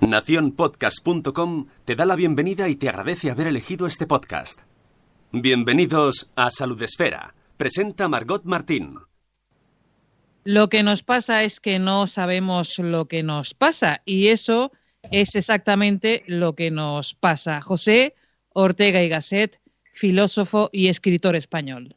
Naciónpodcast.com te da la bienvenida y te agradece haber elegido este podcast. Bienvenidos a Salud Esfera. Presenta Margot Martín. Lo que nos pasa es que no sabemos lo que nos pasa y eso es exactamente lo que nos pasa. José Ortega y Gasset, filósofo y escritor español.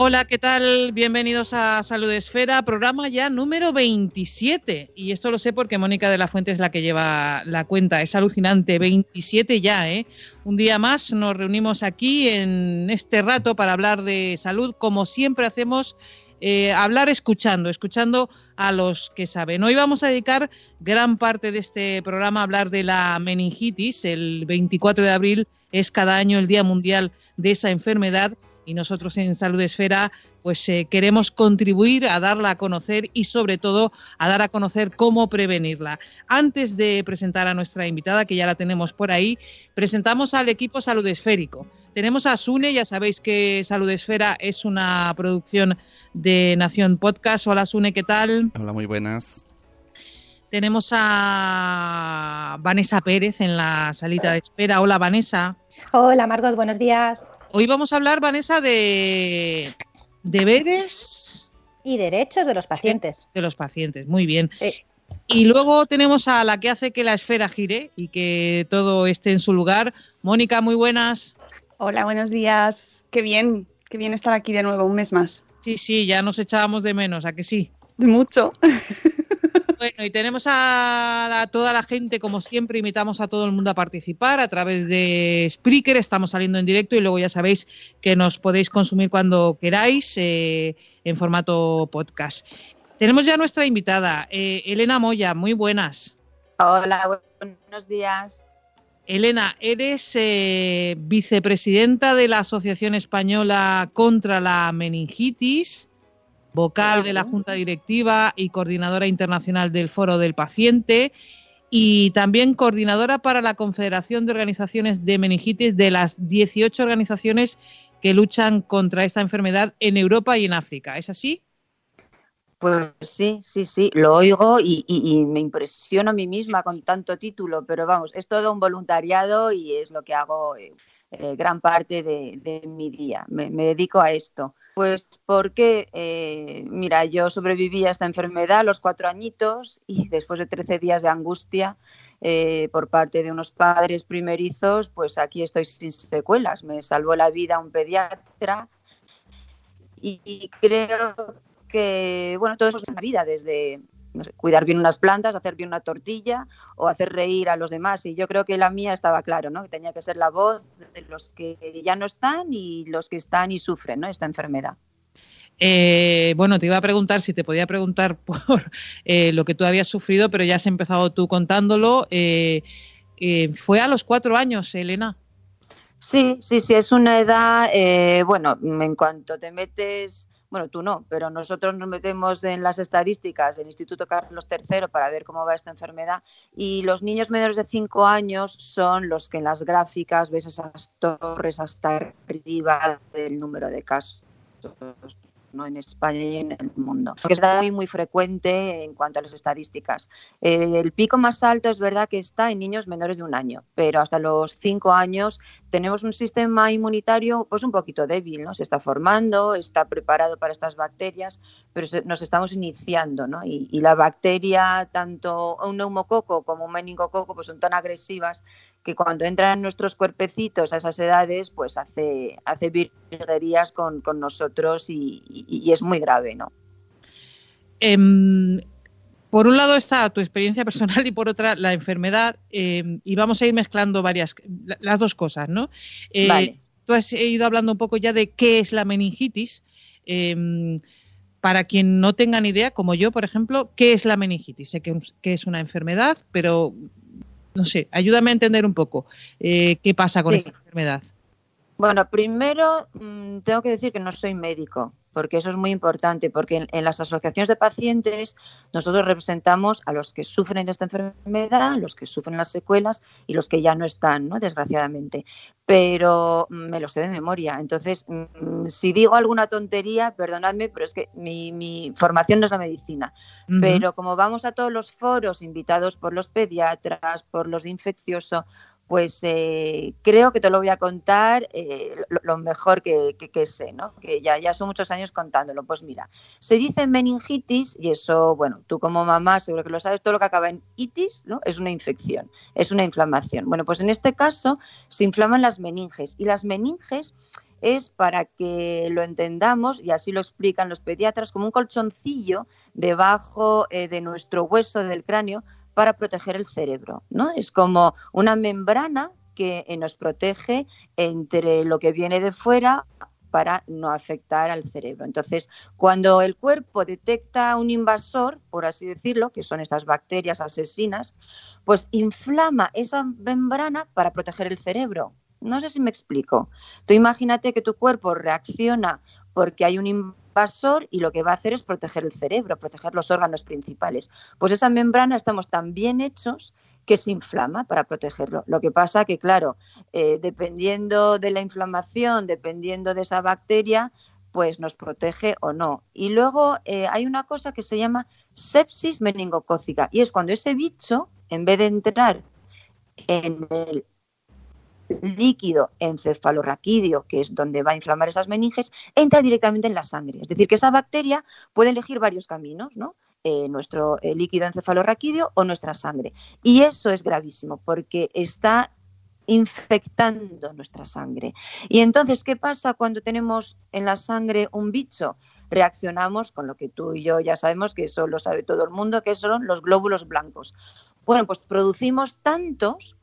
Hola, ¿qué tal? Bienvenidos a Salud Esfera, programa ya número 27. Y esto lo sé porque Mónica de la Fuente es la que lleva la cuenta. Es alucinante, 27 ya, ¿eh? Un día más nos reunimos aquí en este rato para hablar de salud, como siempre hacemos, eh, hablar escuchando, escuchando a los que saben. Hoy vamos a dedicar gran parte de este programa a hablar de la meningitis. El 24 de abril es cada año el Día Mundial de esa enfermedad y nosotros en Salud Esfera pues eh, queremos contribuir a darla a conocer y sobre todo a dar a conocer cómo prevenirla. Antes de presentar a nuestra invitada, que ya la tenemos por ahí, presentamos al equipo Salud Esférico. Tenemos a Sune, ya sabéis que Salud Esfera es una producción de Nación Podcast. Hola Sune, ¿qué tal? Hola, muy buenas. Tenemos a Vanessa Pérez en la salita de espera. Hola Vanessa. Hola Margot, buenos días. Hoy vamos a hablar, Vanessa, de deberes y derechos de los pacientes. De los pacientes, muy bien. Sí. Y luego tenemos a la que hace que la esfera gire y que todo esté en su lugar. Mónica, muy buenas. Hola, buenos días. Qué bien, qué bien estar aquí de nuevo, un mes más. Sí, sí, ya nos echábamos de menos, ¿a que sí? Mucho. Bueno, y tenemos a, a, toda la gente, como siempre, invitamos a todo el mundo a participar a través de Spreaker, estamos saliendo en directo y luego ya sabéis que nos podéis consumir cuando queráis eh, en formato podcast. Tenemos ya nuestra invitada, eh, Elena Moya, muy buenas. Hola, buenos días. Elena, eres eh, vicepresidenta de la Asociación Española contra la Meningitis vocal de la Junta Directiva y coordinadora internacional del Foro del Paciente y también coordinadora para la Confederación de Organizaciones de Meningitis de las 18 organizaciones que luchan contra esta enfermedad en Europa y en África. ¿Es así? Pues sí, sí, sí, lo oigo y, y, y, me impresiono a mí misma con tanto título, pero vamos, es todo un voluntariado y es lo que hago eh, gran parte de, mi día. Me, dedico a esto. Pues porque, eh, mira, yo sobreviví a esta enfermedad a los cuatro añitos y después de 13 días de angustia eh, por parte de unos padres primerizos, pues aquí estoy sin secuelas. Me salvó la vida un pediatra y, creo que, bueno, todo eso es la vida, desde no sé, cuidar bien unas plantas, hacer bien una tortilla o hacer reír a los demás. Y yo creo que la mía estaba claro, ¿no? Que tenía que ser la voz de los que ya no están y los que están y sufren, ¿no? Esta enfermedad. Eh, bueno, te iba a preguntar si te podía preguntar por eh, lo que tú habías sufrido, pero ya has empezado tú contándolo. Eh, ¿Fue a los cuatro años, Elena? Sí, sí, sí, es una edad, eh, bueno, en cuanto te metes bueno, tú no, pero nosotros nos metemos en las estadísticas del Instituto Carlos III para ver cómo va esta enfermedad y los niños menores de 5 años son los que en las gráficas ves esas torres hasta arriba del número de casos. ¿No? en España y en el mundo. Que es muy, muy frecuente en cuanto a las estadísticas. Eh, el pico más alto es verdad que está en niños menores de un año, pero hasta los cinco años tenemos un sistema inmunitario pues un poquito débil, ¿no? Se está formando, está preparado para estas bacterias, pero nos estamos iniciando, ¿no? Y, y la bacteria, tanto un neumococo como un meningococo, pues son tan agresivas que cuando entran nuestros cuerpecitos a esas edades, pues hace, hace virguerías con, con nosotros y, es muy grave, ¿no? Em, por un lado está tu experiencia personal y por otra la enfermedad, em, y vamos a ir mezclando varias, las dos cosas, ¿no? Eh, tú has ido hablando un poco ya de qué es la meningitis. Em, para quien no tenga ni idea, como yo, por ejemplo, ¿qué es la meningitis? Sé que, que es una enfermedad, pero no sé, ayúdame a entender un poco eh, qué pasa con esta enfermedad. Bueno, primero mm, tengo que decir que no soy médico, porque eso es muy importante, porque en, las asociaciones de pacientes nosotros representamos a los que sufren esta enfermedad, los que sufren las secuelas y los que ya no están, ¿no? desgraciadamente. Pero me lo sé de memoria. Entonces, mm, si digo alguna tontería, perdonadme, pero es que mi, formación no es la medicina. Pero como vamos a todos los foros invitados por los pediatras, por los de infeccioso, pues eh, creo que te lo voy a contar eh, lo, mejor que, sé, ¿no? Que ya, ya son muchos años contándolo. Pues mira, se dice meningitis, y eso, bueno, tú como mamá seguro que lo sabes, todo lo que acaba en itis, ¿no? Es una infección, es una inflamación. Bueno, pues en este caso se inflaman las meninges, y las meninges es para que lo entendamos, y así lo explican los pediatras, como un colchoncillo debajo eh, de nuestro hueso del cráneo para proteger el cerebro, ¿no? Es como una membrana que eh, nos protege entre lo que viene de fuera para no afectar al cerebro. Entonces, cuando el cuerpo detecta un invasor, por así decirlo, que son estas bacterias asesinas, pues inflama esa membrana para proteger el cerebro. No sé si me explico. Tú imagínate que tu cuerpo reacciona porque hay un invasor y lo que va a hacer es proteger el cerebro, proteger los órganos principales. Pues esa membrana estamos tan bien hechos que se inflama para protegerlo. Lo que pasa que, claro, eh, dependiendo de la inflamación, dependiendo de esa bacteria, pues nos protege o no. Y luego eh, hay una cosa que se llama sepsis meningocócica y es cuando ese bicho, en vez de entrar en el líquido encefalorraquídeo, que es donde va a inflamar esas meninges, entra directamente en la sangre. Es decir, que esa bacteria puede elegir varios caminos, ¿no? Eh, nuestro eh, líquido encefalorraquídeo o nuestra sangre. Y eso es gravísimo porque está infectando nuestra sangre. Y entonces, ¿qué pasa cuando tenemos en la sangre un bicho? Reaccionamos con lo que tú y yo ya sabemos, que eso lo sabe todo el mundo, que son los glóbulos blancos. Bueno, pues producimos tantos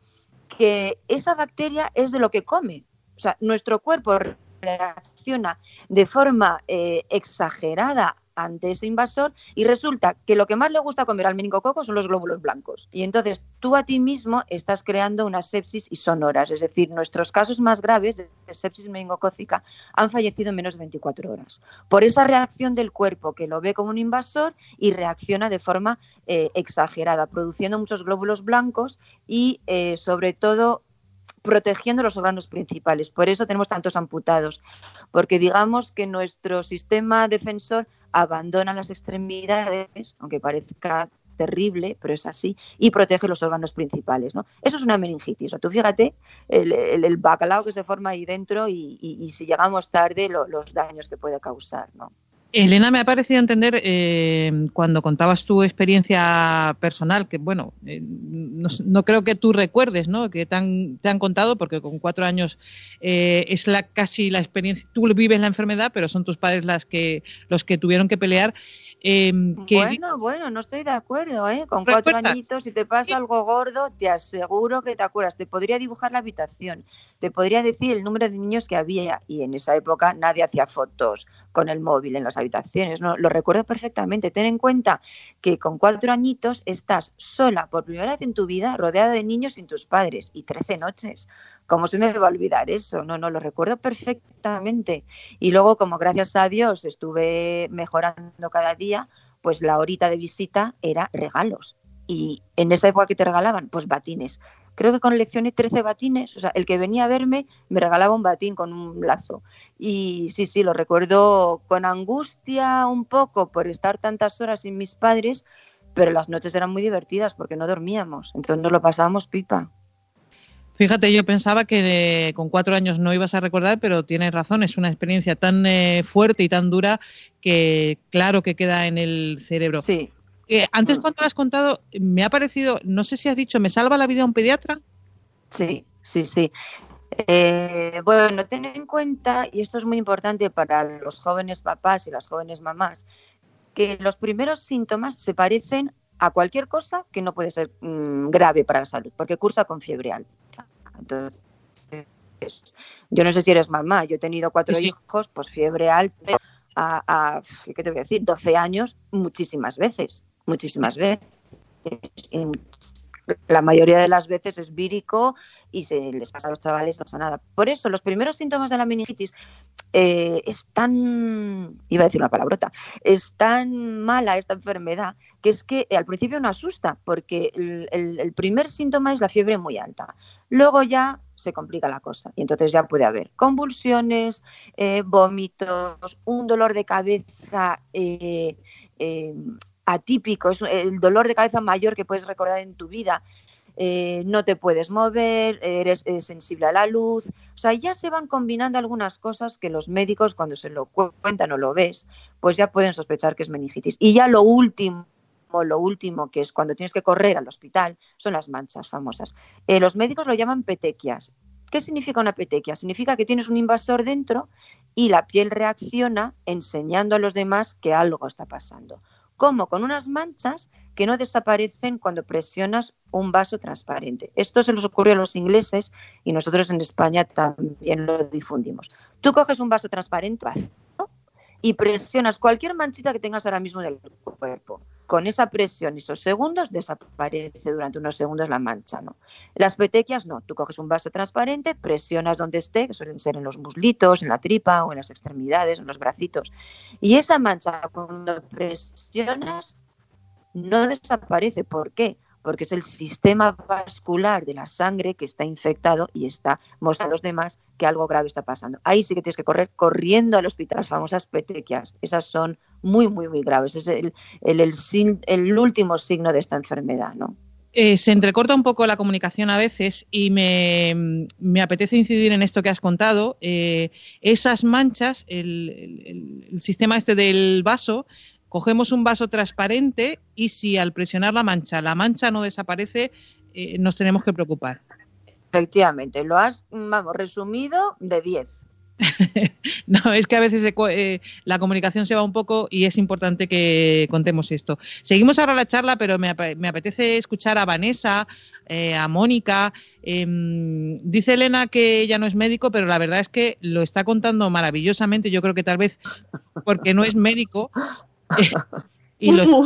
que esa bacteria es de lo que come. O sea, nuestro cuerpo reacciona de forma eh, exagerada ante ese invasor y resulta que lo que más le gusta comer al meningococo son los glóbulos blancos. Y entonces tú a ti mismo estás creando una sepsis isonoras, es decir, nuestros casos más graves de sepsis meningocócica han fallecido en menos de 24 horas. Por esa reacción del cuerpo que lo ve como un invasor y reacciona de forma eh, exagerada, produciendo muchos glóbulos blancos y eh, sobre todo protegiendo los órganos principales. Por eso tenemos tantos amputados, porque digamos que nuestro sistema defensor abandona las extremidades, aunque parezca terrible, pero es así, y protege los órganos principales. ¿no? Eso es una meningitis. O tú fíjate el, bacalao que se forma ahí dentro y, si llegamos tarde los daños que puede causar. ¿no? Elena, me ha parecido entender eh, cuando contabas tu experiencia personal, que bueno, eh, no, creo que tú recuerdes, ¿no? Que te han, te han contado, porque con cuatro años eh, es la casi la experiencia, tú vives la enfermedad, pero son tus padres las que, los que tuvieron que pelear. Em, bueno, bueno, no estoy de acuerdo, ¿eh? Con cuatro añitos, si te pasa algo gordo, te aseguro que te acuerdas. Te podría dibujar la habitación, te podría decir el número de niños que había, y en esa época nadie hacía fotos con el móvil en las habitaciones, ¿no? Lo recuerdo perfectamente. Ten en cuenta que con cuatro añitos estás sola por primera vez en tu vida, rodeada de niños sin tus padres, y trece noches. ¿Cómo se me va a olvidar eso? No, no, lo recuerdo perfectamente. Y luego, como gracias a Dios estuve mejorando cada día, pues la horita de visita era regalos. Y en esa época que te regalaban, pues batines. creo que coleccioné 13 batines, o sea, el que venía a verme me regalaba un batín con un lazo. Y sí, sí, lo recuerdo con angustia un poco por estar tantas horas sin mis padres, pero las noches eran muy divertidas porque no dormíamos, entonces nos lo pasábamos pipa. Fíjate, yo pensaba que con cuatro años no ibas a recordar, pero tienes razón, es una experiencia tan eh, fuerte y tan dura que claro que queda en el cerebro. Sí. Eh, antes cuando has contado, me ha parecido, no sé si has dicho, ¿me salva la vida un pediatra? Sí, sí, sí. Eh, bueno, ten en cuenta, y esto es muy importante para los jóvenes papás y las jóvenes mamás, que los primeros síntomas se parecen a cualquier cosa que no puede ser mm, grave para la salud, porque cursa con fiebre alta. Entonces, yo no sé si eres mamá, yo he tenido cuatro hijos, pues fiebre alta a, ¿qué te voy a decir? 12 años muchísimas veces, muchísimas veces la mayoría de las veces es vírico y se les pasa a los chavales, no pasa nada. Por eso, los primeros síntomas de la meningitis eh, es tan, iba a decir una palabrota, es tan mala esta enfermedad que es que al principio no asusta, porque el, primer síntoma es la fiebre muy alta. Luego ya se complica la cosa y entonces ya puede haber convulsiones, eh, vómitos, un dolor de cabeza eh, atípico, es el dolor de cabeza mayor que puedes recordar en tu vida. Eh, no te puedes mover, eres, sensible a la luz. O sea, ya se van combinando algunas cosas que los médicos cuando se lo cuentan o lo ves, pues ya pueden sospechar que es meningitis. Y ya lo último, lo último que es cuando tienes que correr al hospital, son las manchas famosas. Eh, los médicos lo llaman petequias. ¿Qué significa una petequia? Significa que tienes un invasor dentro y la piel reacciona enseñando a los demás que algo está pasando como con unas manchas que no desaparecen cuando presionas un vaso transparente. Esto se nos ocurrió a los ingleses y nosotros en España también lo difundimos. Tú coges un vaso transparente y presionas cualquier manchita que tengas ahora mismo en el cuerpo. Con esa presión esos segundos desaparece durante unos segundos la mancha. ¿no? Las petequias no. Tú coges un vaso transparente, presionas donde esté, que suelen ser en los muslitos, en la tripa o en las extremidades, en los bracitos. Y esa mancha cuando presionas no desaparece. ¿Por qué? Porque es el sistema vascular de la sangre que está infectado y está mostrando a los demás que algo grave está pasando. Ahí sí que tienes que correr corriendo al hospital, las famosas petequias. Esas son muy, muy, muy graves. Es el, el, último signo de esta enfermedad, ¿no? Eh, se entrecorta un poco la comunicación a veces y me, apetece incidir en esto que has contado. Eh, esas manchas, el, el, sistema este del vaso, cogemos un vaso transparente y si al presionar la mancha, la mancha no desaparece, eh, nos tenemos que preocupar. Efectivamente, lo has, vamos, resumido de 10. no, es que a veces eh, la comunicación se va un poco y es importante que contemos esto. Seguimos ahora la charla, pero me, apetece escuchar a Vanessa, eh, a Mónica. Em, dice Elena que ella no es médico, pero la verdad es que lo está contando maravillosamente. Yo creo que tal vez porque no es médico, y lo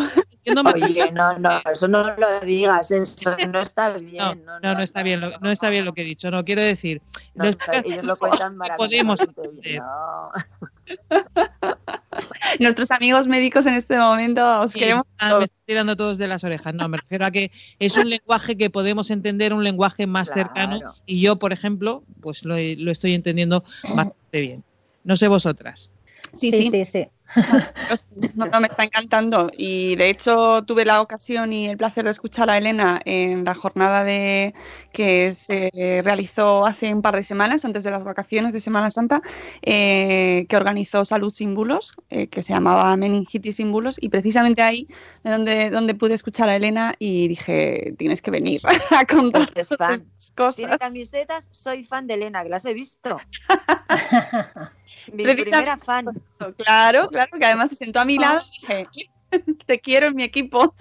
Oye, no, no, eso no lo digas, eso no está bien. No, no, no, está bien, lo, no está bien lo que he dicho, no quiero decir. ellos lo cuentan podemos Nuestros amigos médicos en este momento os queremos. Ah, me están tirando todos de las orejas. No, me refiero a que es un lenguaje que podemos entender, un lenguaje más cercano. Y yo, por ejemplo, pues lo, lo estoy entendiendo bastante bien. No sé vosotras. Sí, sí, sí. sí, No, me está encantando. Y de hecho tuve la ocasión y el placer de escuchar a Elena en la jornada de que se realizó hace un par de semanas, antes de las vacaciones de Semana Santa, eh, que organizó Salud Sin Bulos, eh, que se llamaba Meningitis Sin Bulos. Y precisamente ahí donde, donde pude escuchar a Elena y dije, tienes que venir a contar cosas. Tiene camisetas, soy fan de Elena, que las he visto. Mi primera fan. Claro, claro, que además se sentó a mi lado y dije, te quiero en mi equipo.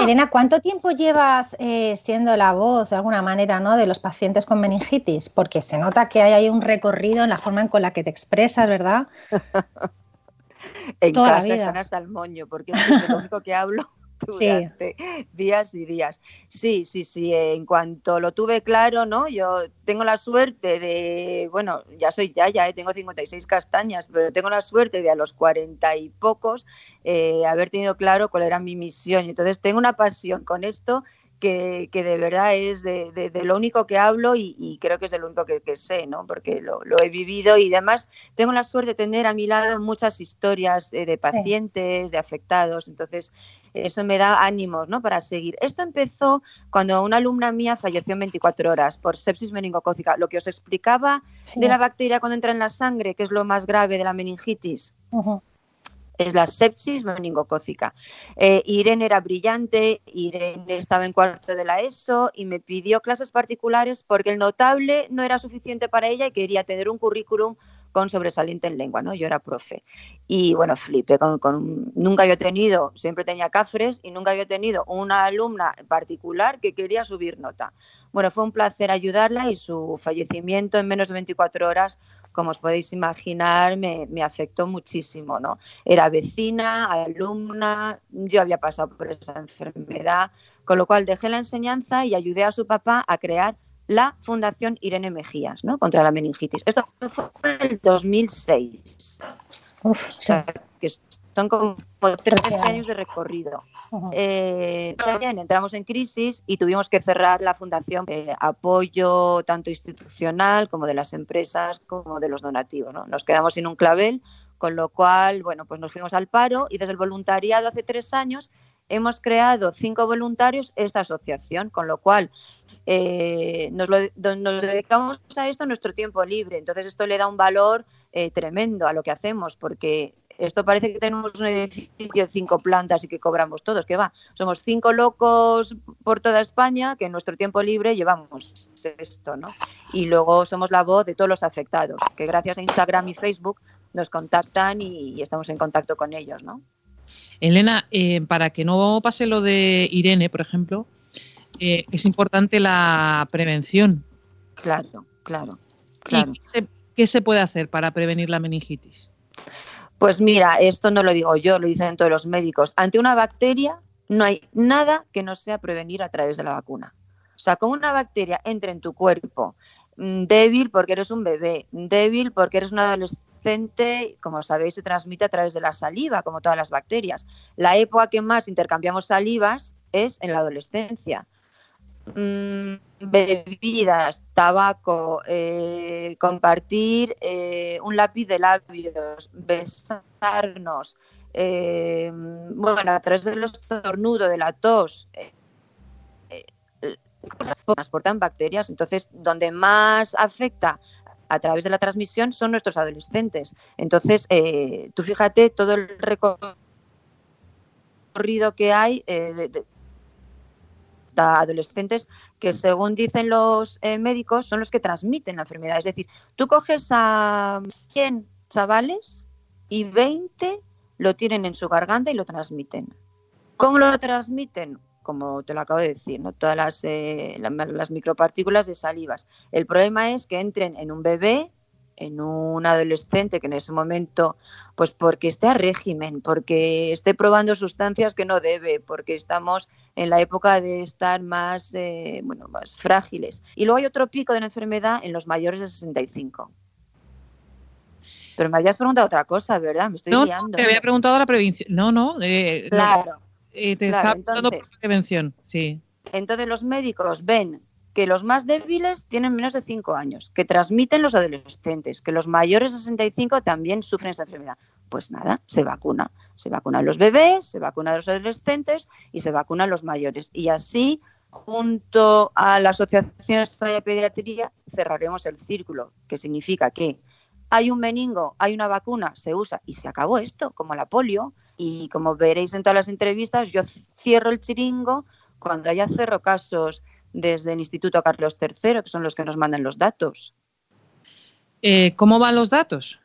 Elena, ¿cuánto tiempo llevas eh, siendo la voz, de alguna manera, ¿no? de los pacientes con meningitis? Porque se nota que hay ahí un recorrido en la forma en con la que te expresas, ¿verdad? en casa están hasta el moño, porque es lo único que hablo durante días y días. Sí, sí, sí, en cuanto lo tuve claro, ¿no? Yo tengo la suerte de, bueno, ya soy ya, ya tengo 56 castañas, pero tengo la suerte de a los 40 y pocos eh, haber tenido claro cuál era mi misión. Entonces tengo una pasión con esto que, de verdad es de, lo único que hablo y, creo que es de lo único que, sé, ¿no? Porque lo, he vivido y además tengo la suerte de tener a mi lado muchas historias de, pacientes, de afectados, entonces eso me da ánimos, ¿no? Para seguir. Esto empezó cuando una alumna mía falleció en 24 horas por sepsis meningocócica, lo que os explicaba de la bacteria cuando entra en la sangre, que es lo más grave de la meningitis es la sepsis meningocócica. Eh, Irene era brillante, Irene estaba en cuarto de la ESO y me pidió clases particulares porque el notable no era suficiente para ella y quería tener un currículum con sobresaliente en lengua, ¿no? Yo era profe. Y bueno, flipé, con, nunca había tenido, siempre tenía cafres y nunca había tenido una alumna particular que quería subir nota. Bueno, fue un placer ayudarla y su fallecimiento en menos de 24 horas como os podéis imaginar, me, afectó muchísimo, ¿no? Era vecina, alumna, yo había pasado por esa enfermedad, con lo cual dejé la enseñanza y ayudé a su papá a crear la Fundación Irene Mejías, ¿no? Contra la meningitis. Esto fue en el 2006. Uf, o sea, que son como 13 años de recorrido. Eh, también entramos en crisis y tuvimos que cerrar la fundación de apoyo tanto institucional como de las empresas como de los donativos. ¿no? Nos quedamos sin un clavel, con lo cual, bueno, pues nos fuimos al paro y desde el voluntariado hace tres años hemos creado cinco voluntarios esta asociación, con lo cual eh, nos, nos, dedicamos a esto en nuestro tiempo libre. Entonces esto le da un valor eh, tremendo a lo que hacemos porque esto parece que tenemos un edificio de cinco plantas y que cobramos todos, que va. Somos cinco locos por toda España que en nuestro tiempo libre llevamos esto, ¿no? Y luego somos la voz de todos los afectados, que gracias a Instagram y Facebook nos contactan y, estamos en contacto con ellos, ¿no? Elena, eh, para que no pase lo de Irene, por ejemplo, eh, es importante la prevención. Claro, claro, claro. ¿Qué se puede hacer para prevenir la meningitis? Pues mira, esto no lo digo yo, lo dicen todos los médicos. Ante una bacteria no hay nada que no sea prevenir a través de la vacuna. O sea, como una bacteria entre en tu cuerpo mm, débil porque eres un bebé, débil porque eres un adolescente, como sabéis, se transmite a través de la saliva, como todas las bacterias. La época que más intercambiamos salivas es en la adolescencia. Mm, bebidas, tabaco, eh, compartir eh, un lápiz de labios, besarnos, eh, bueno, a través de los estornudo, de la tos, transportan bacterias. Entonces, donde más afecta a través de la transmisión son nuestros adolescentes. Entonces, tú fíjate todo el recorrido que hay de, adolescentes que según dicen los eh, médicos son los que transmiten la enfermedad. Es decir, tú coges a 100 chavales y 20 lo tienen en su garganta y lo transmiten. ¿Cómo lo transmiten? Como te lo acabo de decir, ¿no? todas las, eh, las micropartículas de salivas. El problema es que entren en un bebé en un adolescente que en ese momento, pues porque esté a régimen, porque esté probando sustancias que no debe, porque estamos en la época de estar más, eh, bueno, más frágiles. Y luego hay otro pico de la enfermedad en los mayores de 65. Pero me habías preguntado otra cosa, ¿verdad? Me estoy no, liando. Te había preguntado la prevención. No, no. Eh, claro. Eh, te estaba preguntando por prevención, sí. Entonces los médicos ven que los más débiles tienen menos de 5 años, que transmiten los adolescentes, que los mayores de 65 también sufren esta enfermedad. Pues nada, se vacuna. Se vacunan los bebés, se vacunan los adolescentes y se vacunan los mayores. Y así, junto a la Asociación Española de Pediatría, cerraremos el círculo, que significa que hay un meningo, hay una vacuna, se usa y se acabó esto, como la polio. Y como veréis en todas las entrevistas, yo cierro el chiringo cuando haya cerro casos desde el Instituto Carlos III, que son los que nos mandan los datos. Eh, ¿Cómo van los datos?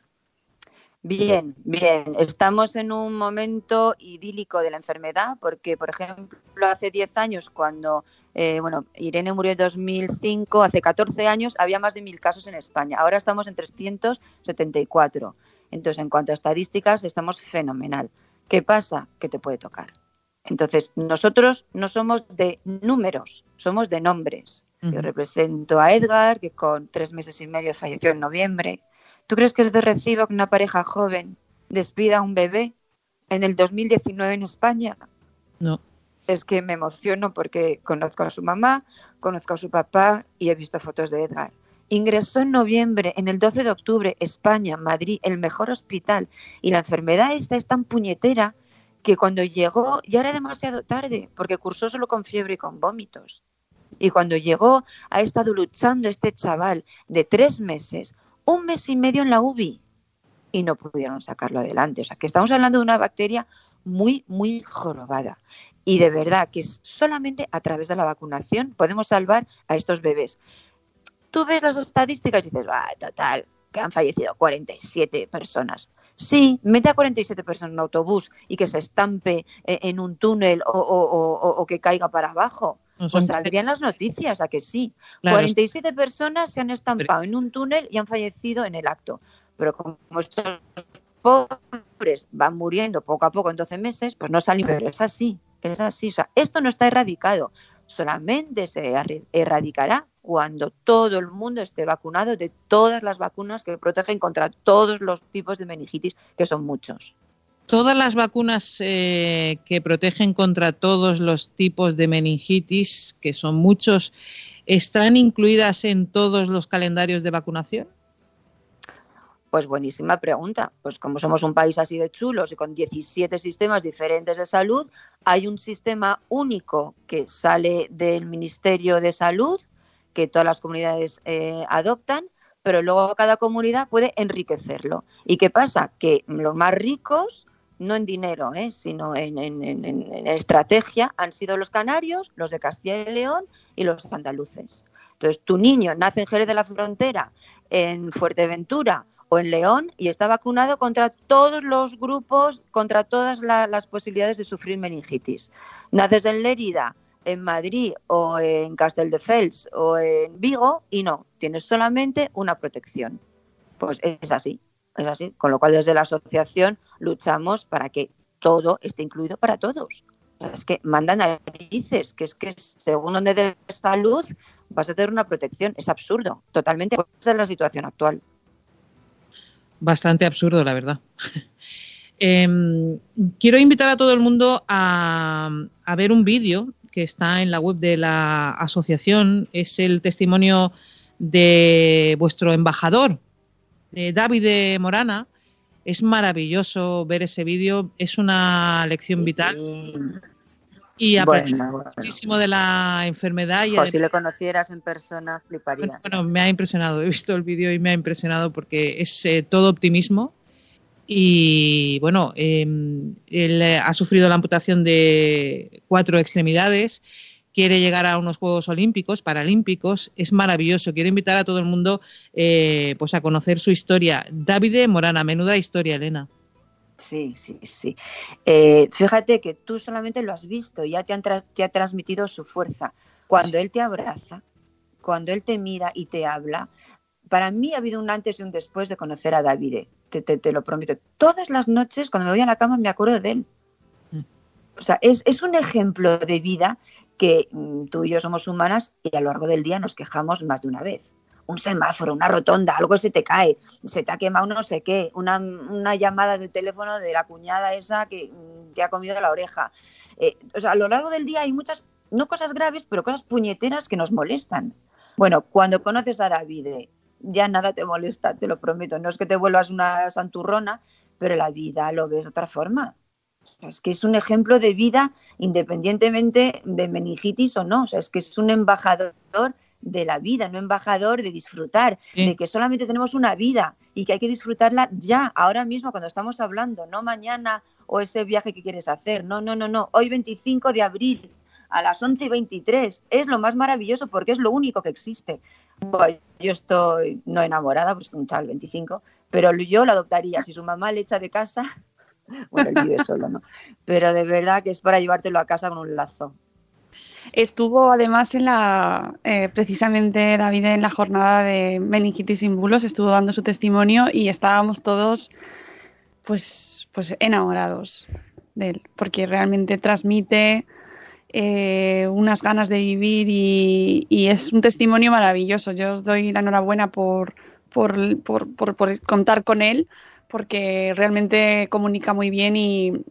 Bien, bien. Estamos en un momento idílico de la enfermedad porque, por ejemplo, hace 10 años, cuando eh, bueno, Irene murió en 2005, hace 14 años había más de 1.000 casos en España. Ahora estamos en 374. Entonces, en cuanto a estadísticas, estamos fenomenal. ¿Qué pasa? Que te puede tocar. Entonces, nosotros no somos de números, somos de nombres. Yo represento a Edgar, que con tres meses y medio falleció en noviembre. ¿Tú crees que es de recibo que una pareja joven despida a un bebé en el 2019 en España? No. es que me emociono porque conozco a su mamá, conozco a su papá y he visto fotos de Edgar. Ingresó en noviembre, en el 12 de octubre, España, Madrid, el mejor hospital. Y la enfermedad esta es tan puñetera que cuando llegó ya era demasiado tarde, porque cursó solo con fiebre y con vómitos. Y cuando llegó ha estado luchando este chaval de tres meses, un mes y medio en la UBI, y no pudieron sacarlo adelante. O sea, que estamos hablando de una bacteria muy, muy jorobada. Y de verdad que solamente a través de la vacunación podemos salvar a estos bebés. Tú ves las estadísticas y dices, va, total, que han fallecido 47 personas. Sí, mete a 47 personas en un autobús y que se estampe eh, en un túnel o, que caiga para abajo. pues saldrían las noticias, a que sí. 47 personas se han estampado en un túnel y han fallecido en el acto. Pero como estos pobres van muriendo poco a poco en 12 meses, pues no salen, pero es así, es así. O sea, esto no está erradicado, solamente se erradicará cuando todo el mundo esté vacunado de todas las vacunas que protegen contra todos los tipos de meningitis, que son muchos. Todas las vacunas eh, que protegen contra todos los tipos de meningitis, que son muchos, ¿están incluidas en todos los calendarios de vacunación? Pues buenísima pregunta. Pues como somos un país así de chulos y con 17 sistemas diferentes de salud, hay un sistema único que sale del Ministerio de Salud, que todas las comunidades eh, adoptan, pero luego cada comunidad puede enriquecerlo. ¿Y qué pasa? Que los más ricos, no en dinero, eh, sino en, estrategia, han sido los canarios, los de Castilla y León y los andaluces. Entonces, tu niño nace en Jerez de la Frontera, en Fuerteventura o en León y está vacunado contra todos los grupos, contra todas las posibilidades de sufrir meningitis. Naces en Lérida, en Madrid o en Casteldefels o en Vigo y no, tienes solamente una protección. Pues es así, es así. Con lo cual desde la asociación luchamos para que todo esté incluido para todos. Es que mandan narices, que es que según donde des salud vas a tener una protección. Es absurdo, totalmente. Esa es la situación actual. Bastante absurdo, la verdad. Em, quiero invitar a todo el mundo a ver un vídeo que está en la web de la asociación. Es el testimonio de vuestro embajador, de David Morana. Es maravilloso ver ese vídeo, es una lección vital. Y aprendí muchísimo de la enfermedad. Y si le conocieras en persona, fliparías. Bueno, me ha impresionado. He visto el vídeo y me ha impresionado porque es eh, todo optimismo y bueno, em, él eh, ha sufrido la amputación de cuatro extremidades, quiere llegar a unos Juegos Olímpicos, Paralímpicos, es maravilloso. Quiero invitar a todo el mundo eh, pues a conocer su historia. David Morana, menuda historia, Elena. Sí, sí, sí. Eh, fíjate que tú solamente lo has visto, ya te, te ha transmitido su fuerza. Cuando él te abraza, cuando él te mira y te habla, para mí ha habido un antes y un después de conocer a David, te, lo prometo. Todas las noches cuando me voy a la cama me acuerdo de él. O sea, es, un ejemplo de vida que mm, tú y yo somos humanas y a lo largo del día nos quejamos más de una vez. Un semáforo, una rotonda, algo se te cae, se te ha quemado no sé qué, una, llamada de teléfono de la cuñada esa que mm, te ha comido la oreja. Eh, o sea, a lo largo del día hay muchas, no cosas graves, pero cosas puñeteras que nos molestan. Bueno, cuando conoces a David ya nada te molesta, te lo prometo. No es que te vuelvas una santurrona, pero la vida lo ves de otra forma. Es que es un ejemplo de vida independientemente de meningitis o no. O sea, es que es un embajador de la vida, no embajador de disfrutar, de que solamente tenemos una vida y que hay que disfrutarla ya, ahora mismo, cuando estamos hablando, no mañana o ese viaje que quieres hacer. No, no, no, no. Hoy 25 de abril a las 11 y 23 es lo más maravilloso porque es lo único que existe yo estoy no enamorada, porque es un chaval 25, pero yo lo adoptaría. Si su mamá le echa de casa, bueno, él vive solo, ¿no? Pero de verdad que es para llevártelo a casa con un lazo. Estuvo además en la, eh, precisamente David en la jornada de meningitis sin bulos, estuvo dando su testimonio y estábamos todos pues, pues enamorados de él, porque realmente transmite eh, unas ganas de vivir y, es un testimonio maravilloso. Yo os doy la enhorabuena por, por, contar con él, porque realmente comunica muy bien y,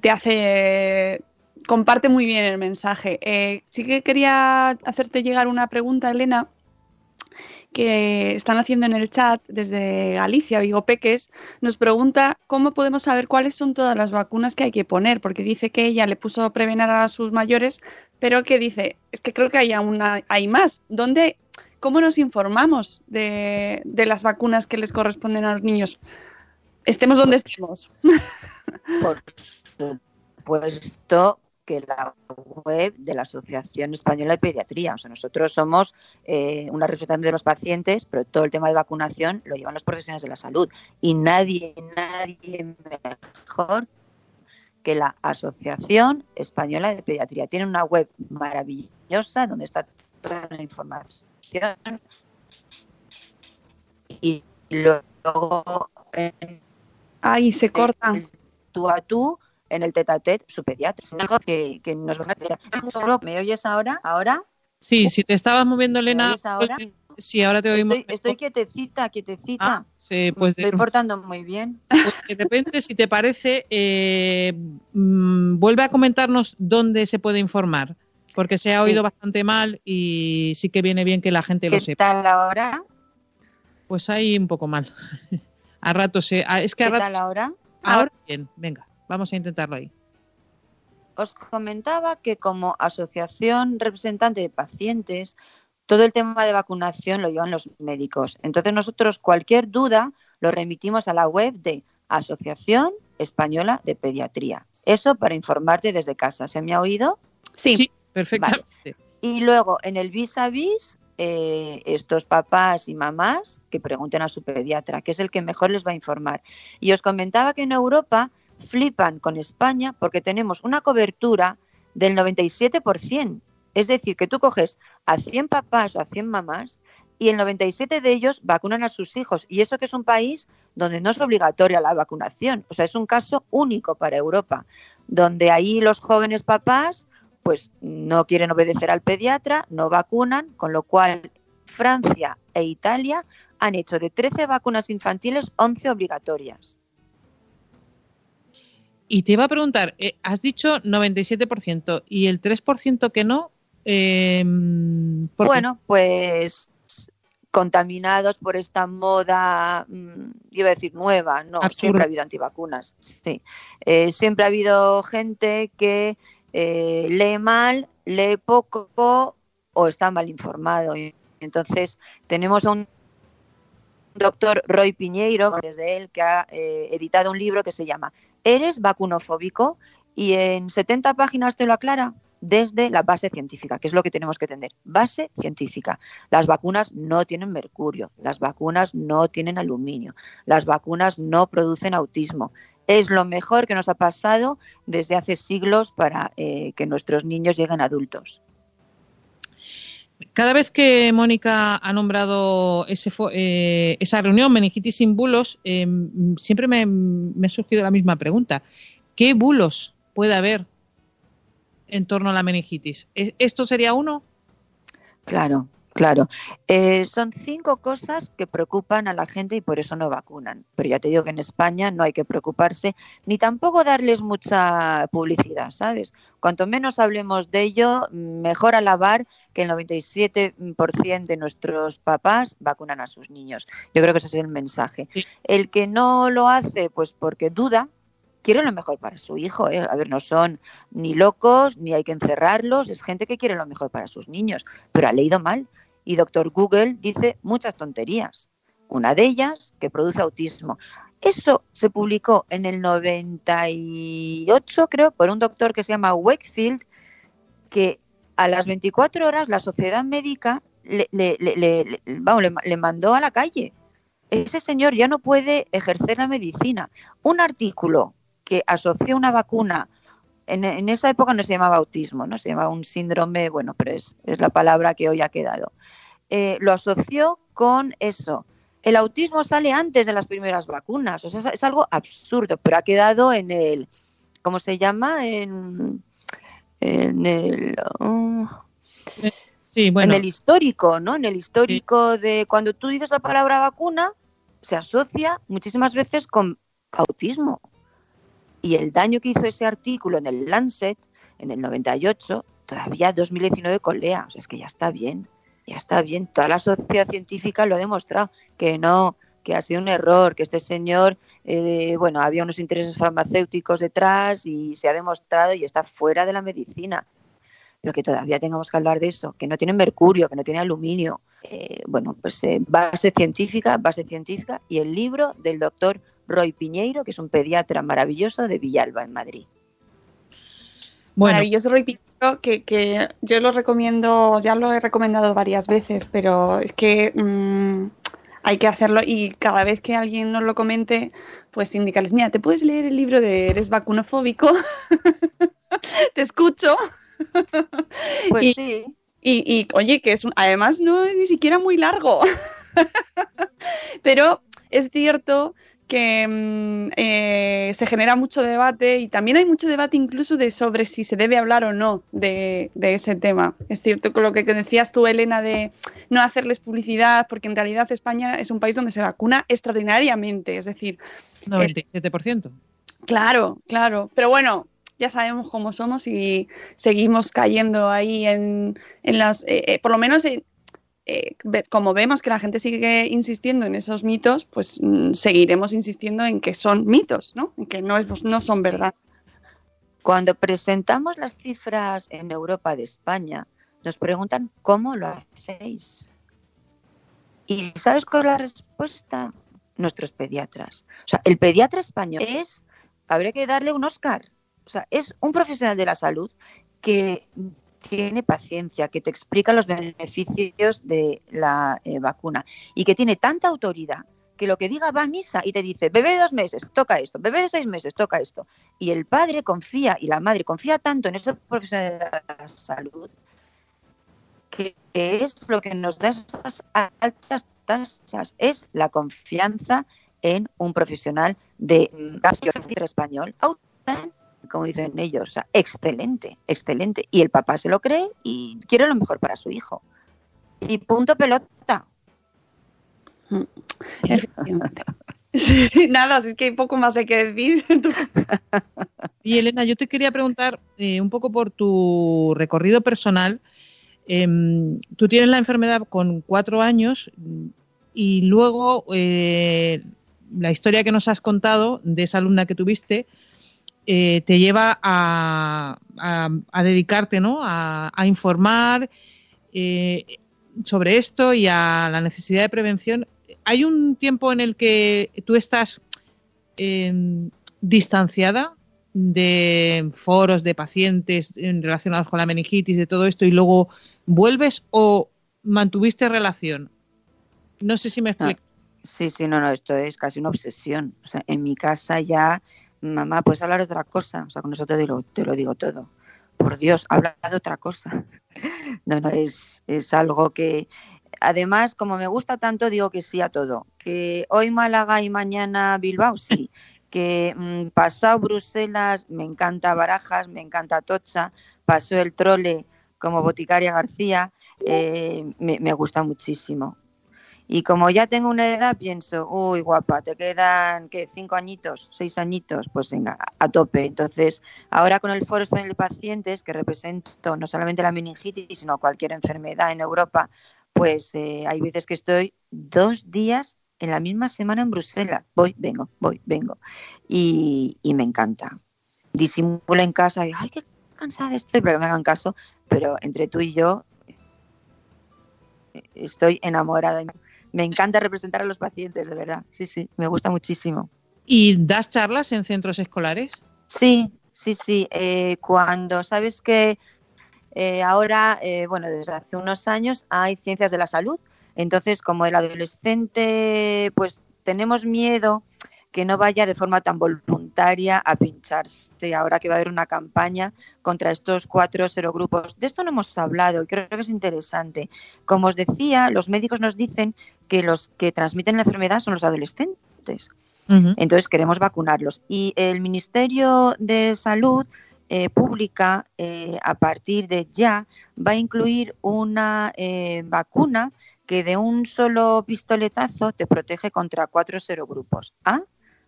te hace comparte muy bien el mensaje. Eh, sí que quería hacerte llegar una pregunta, Elena, que están haciendo en el chat desde Galicia, Vigo Peques, nos pregunta cómo podemos saber cuáles son todas las vacunas que hay que poner, porque dice que ella le puso a prevenir a sus mayores, pero que dice, es que creo que hay, una, hay más. ¿Dónde, ¿Cómo nos informamos de, de las vacunas que les corresponden a los niños? Estemos donde estemos. Por supuesto que la web de la Asociación Española de Pediatría. O sea, nosotros somos eh, una representante de los pacientes, pero todo el tema de vacunación lo llevan los profesionales de la salud. Y nadie, nadie mejor que la Asociación Española de Pediatría. Tiene una web maravillosa donde está toda la información. Y luego... Ahí se corta. Tú a tú en el tetatet su pediatra. Que, que nos va a... ¿Me oyes ahora? ¿Ahora? Sí, si te estabas moviendo, Elena. ahora? Sí, ahora te oímos. Estoy, estoy quietecita, quietecita. Ah, sí, pues estoy portando muy bien. Pues de repente, si te parece, eh, mm, vuelve a comentarnos dónde se puede informar, porque se ha oído bastante mal y sí que viene bien que la gente lo sepa. ¿Qué tal ahora? Pues ahí un poco mal. A rato se. Es que a ¿Qué tal ahora? Ahora bien, venga. Vamos a intentarlo ahí. Os comentaba que como asociación representante de pacientes, todo el tema de vacunación lo llevan los médicos. Entonces nosotros cualquier duda lo remitimos a la web de Asociación Española de Pediatría. Eso para informarte desde casa. ¿Se me ha oído? Sí, perfectamente. Y luego en el vis a vis, eh, estos papás y mamás que pregunten a su pediatra, que es el que mejor les va a informar. Y os comentaba que en Europa flipan con España porque tenemos una cobertura del 97%. Es decir, que tú coges a 100 papás o a 100 mamás y el 97 de ellos vacunan a sus hijos. Y eso que es un país donde no es obligatoria la vacunación. O sea, es un caso único para Europa, donde ahí los jóvenes papás pues no quieren obedecer al pediatra, no vacunan, con lo cual Francia e Italia han hecho de 13 vacunas infantiles 11 obligatorias. Y te iba a preguntar, eh, has dicho 97% y el 3% que no. Em, bueno, pues contaminados por esta moda, mm, iba a decir nueva, no, siempre ha habido antivacunas, sí. Eh, siempre ha habido gente que eh, lee mal, lee poco o está mal informado. Entonces, tenemos a un doctor Roy Piñeiro, desde él, que ha editado un libro que se llama ¿Eres vacunofóbico? Y en 70 páginas te lo aclara desde la base científica, que es lo que tenemos que tener. Base científica. Las vacunas no tienen mercurio, las vacunas no tienen aluminio, las vacunas no producen autismo. Es lo mejor que nos ha pasado desde hace siglos para eh, que nuestros niños lleguen adultos. Cada vez que Mónica ha nombrado ese, eh, esa reunión, meningitis sin bulos, em, siempre me, me, ha surgido la misma pregunta. ¿Qué bulos puede haber en torno a la meningitis? ¿E-, ¿Esto sería uno? Claro, Claro, eh, son cinco cosas que preocupan a la gente y por eso no vacunan. Pero ya te digo que en España no hay que preocuparse ni tampoco darles mucha publicidad, ¿sabes? Cuanto menos hablemos de ello, mejor alabar que el 97% de nuestros papás vacunan a sus niños. Yo creo que ese es el mensaje. El que no lo hace, pues porque duda, quiere lo mejor para su hijo. ¿eh? A ver, no son ni locos, ni hay que encerrarlos, es gente que quiere lo mejor para sus niños, pero ha leído mal y doctor Google dice muchas tonterías. Una de ellas, que produce autismo. Eso se publicó en el 98, creo, por un doctor que se llama Wakefield, que a las 24 horas la sociedad médica le, le, mandó a la calle. Ese señor ya no puede ejercer la medicina. Un artículo que asoció una vacuna en, esa época no se llamaba autismo, ¿no? Se llamaba un síndrome, bueno, pero es, la palabra que hoy ha quedado. Eh, lo asoció con eso. El autismo sale antes de las primeras vacunas, o sea, es, algo absurdo, pero ha quedado en el, ¿cómo se llama? En, el... Uh, sí, bueno. En el histórico, ¿no? En el histórico de cuando tú dices la palabra vacuna, se asocia muchísimas veces con autismo y el daño que hizo ese artículo en el Lancet en el 98, todavía 2019 con Lea, o sea, es que ya está bien, ya está bien, toda la sociedad científica lo ha demostrado, que no, que ha sido un error, que este señor, eh, bueno, había unos intereses farmacéuticos detrás y se ha demostrado y está fuera de la medicina. Pero que todavía tengamos que hablar de eso, que no tiene mercurio, que no tiene aluminio. Eh, bueno, pues eh, base científica, base científica y el libro del doctor Roy Piñeiro, que es un pediatra maravilloso de Villalba, en Madrid. Maravilloso Roy Piñeiro, que, yo lo recomiendo, ya lo he recomendado varias veces, pero es que mm, hay que hacerlo y cada vez que alguien nos lo comente, pues indicarles, mira, te puedes leer el libro de Eres vacunofóbico, te escucho. Pues y, sí. Y, oye, que es además no es ni siquiera muy largo. Pero es cierto que mm, eh, se genera mucho debate y también hay mucho debate incluso de sobre si se debe hablar o no de, ese tema. Es cierto con lo que decías tú, Elena, de no hacerles publicidad, porque en realidad España es un país donde se vacuna extraordinariamente, es decir... 97%. claro, claro. Pero bueno, ya sabemos cómo somos y seguimos cayendo ahí en, las... Eh, eh, por lo menos eh, como vemos que la gente sigue insistiendo en esos mitos, pues mm, seguiremos insistiendo en que son mitos, ¿no? En que no, es, no son verdad. Cuando presentamos las cifras en Europa de España, nos preguntan cómo lo hacéis. ¿Y sabes cuál es la respuesta? Nuestros pediatras. O sea, el pediatra español es, habría que darle un Oscar. O sea, es un profesional de la salud que tiene paciencia, que te explica los beneficios de la eh, vacuna y que tiene tanta autoridad que lo que diga va a misa y te dice, bebé de dos meses, toca esto, bebé de seis meses, toca esto. Y el padre confía y la madre confía tanto en ese profesional de la salud que es lo que nos da esas altas tasas, es la confianza en un profesional de español como dicen ellos, o sea, excelente, excelente. Y el papá se lo cree y quiere lo mejor para su hijo. Y punto pelota. nada, es que hay poco más hay que decir. y Elena, yo te quería preguntar eh, un poco por tu recorrido personal. Em, tú tienes la enfermedad con cuatro años y luego eh, la historia que nos has contado de esa alumna que tuviste eh, te lleva a, dedicarte ¿no? a, informar eh, sobre esto y a la necesidad de prevención. ¿Hay un tiempo en el que tú estás em, distanciada de foros de pacientes relacionados con la meningitis, de todo esto, y luego vuelves o mantuviste relación? No sé si me explico. sí, sí, no, no, esto es casi una obsesión. O sea, en mi casa ya mamá, ¿puedes hablar de otra cosa? O sea, con eso te, lo digo todo. Por Dios, habla de otra cosa. no, no, es, es algo que, además, como me gusta tanto, digo que sí a todo. Que hoy Málaga y mañana Bilbao, sí. Que mm, pasado Bruselas, me encanta Barajas, me encanta Tocha, pasó el trole como Boticaria García, eh, me, me, gusta muchísimo. Y como ya tengo una edad, pienso, uy, guapa, te quedan, ¿qué? ¿Cinco añitos? ¿Seis añitos? Pues venga, a tope. Entonces, ahora con el Foro Español de Pacientes, que represento no solamente la meningitis, sino cualquier enfermedad en Europa, pues eh, hay veces que estoy dos días en la misma semana en Bruselas. Voy, vengo, voy, vengo. Y, y me encanta. Disimulo en casa y, ay, qué cansada estoy, pero que me hagan caso. Pero entre tú y yo, eh, estoy enamorada me encanta representar a los pacientes, de verdad. Sí, sí, me gusta muchísimo. ¿Y das charlas en centros escolares? Sí, sí, sí. Eh, cuando sabes que eh, ahora, eh, bueno, desde hace unos años hay ciencias de la salud. Entonces, como el adolescente, pues tenemos miedo que no vaya de forma tan voluntaria a pincharse ahora que va a haber una campaña contra estos cuatro serogrupos. De esto no hemos hablado y creo que es interesante. Como os decía, los médicos nos dicen que los que transmiten la enfermedad son los adolescentes. Entonces queremos vacunarlos. Y el Ministerio de Salud eh, Pública, eh, a partir de ya, va a incluir una eh, vacuna que de un solo pistoletazo te protege contra cuatro serogrupos. ¿A?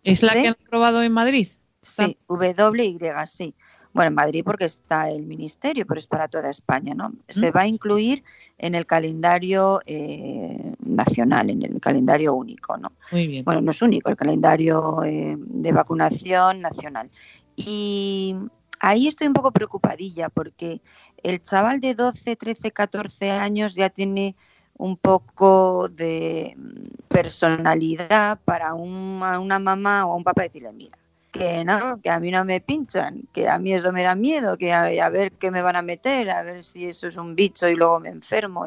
¿Es la que han probado en Madrid? Sí, W, sí. bueno, en Madrid porque está el ministerio, pero es para toda España, ¿no? Se va a incluir en el calendario eh, nacional, en el calendario único, ¿no? Muy bien. Bueno, no es único, el calendario eh, de vacunación nacional. Y ahí estoy un poco preocupadilla porque el chaval de 12, 13, 14 años ya tiene un poco de personalidad para una, mamá o un papá decirle, mira, que no, que a mí no me pinchan, que a mí eso me da miedo, que a, ver qué me van a meter, a ver si eso es un bicho y luego me enfermo.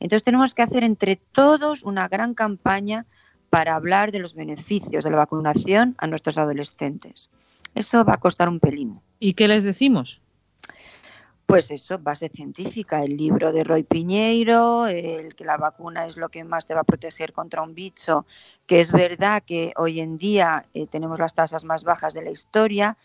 Entonces tenemos que hacer entre todos una gran campaña para hablar de los beneficios de la vacunación a nuestros adolescentes. Eso va a costar un pelín. ¿Y qué les decimos? Pues eso, base científica, el libro de Roy Piñeiro, el que la vacuna es lo que más te va a proteger contra un bicho, que es verdad que hoy en día eh, tenemos las tasas más bajas de la historia,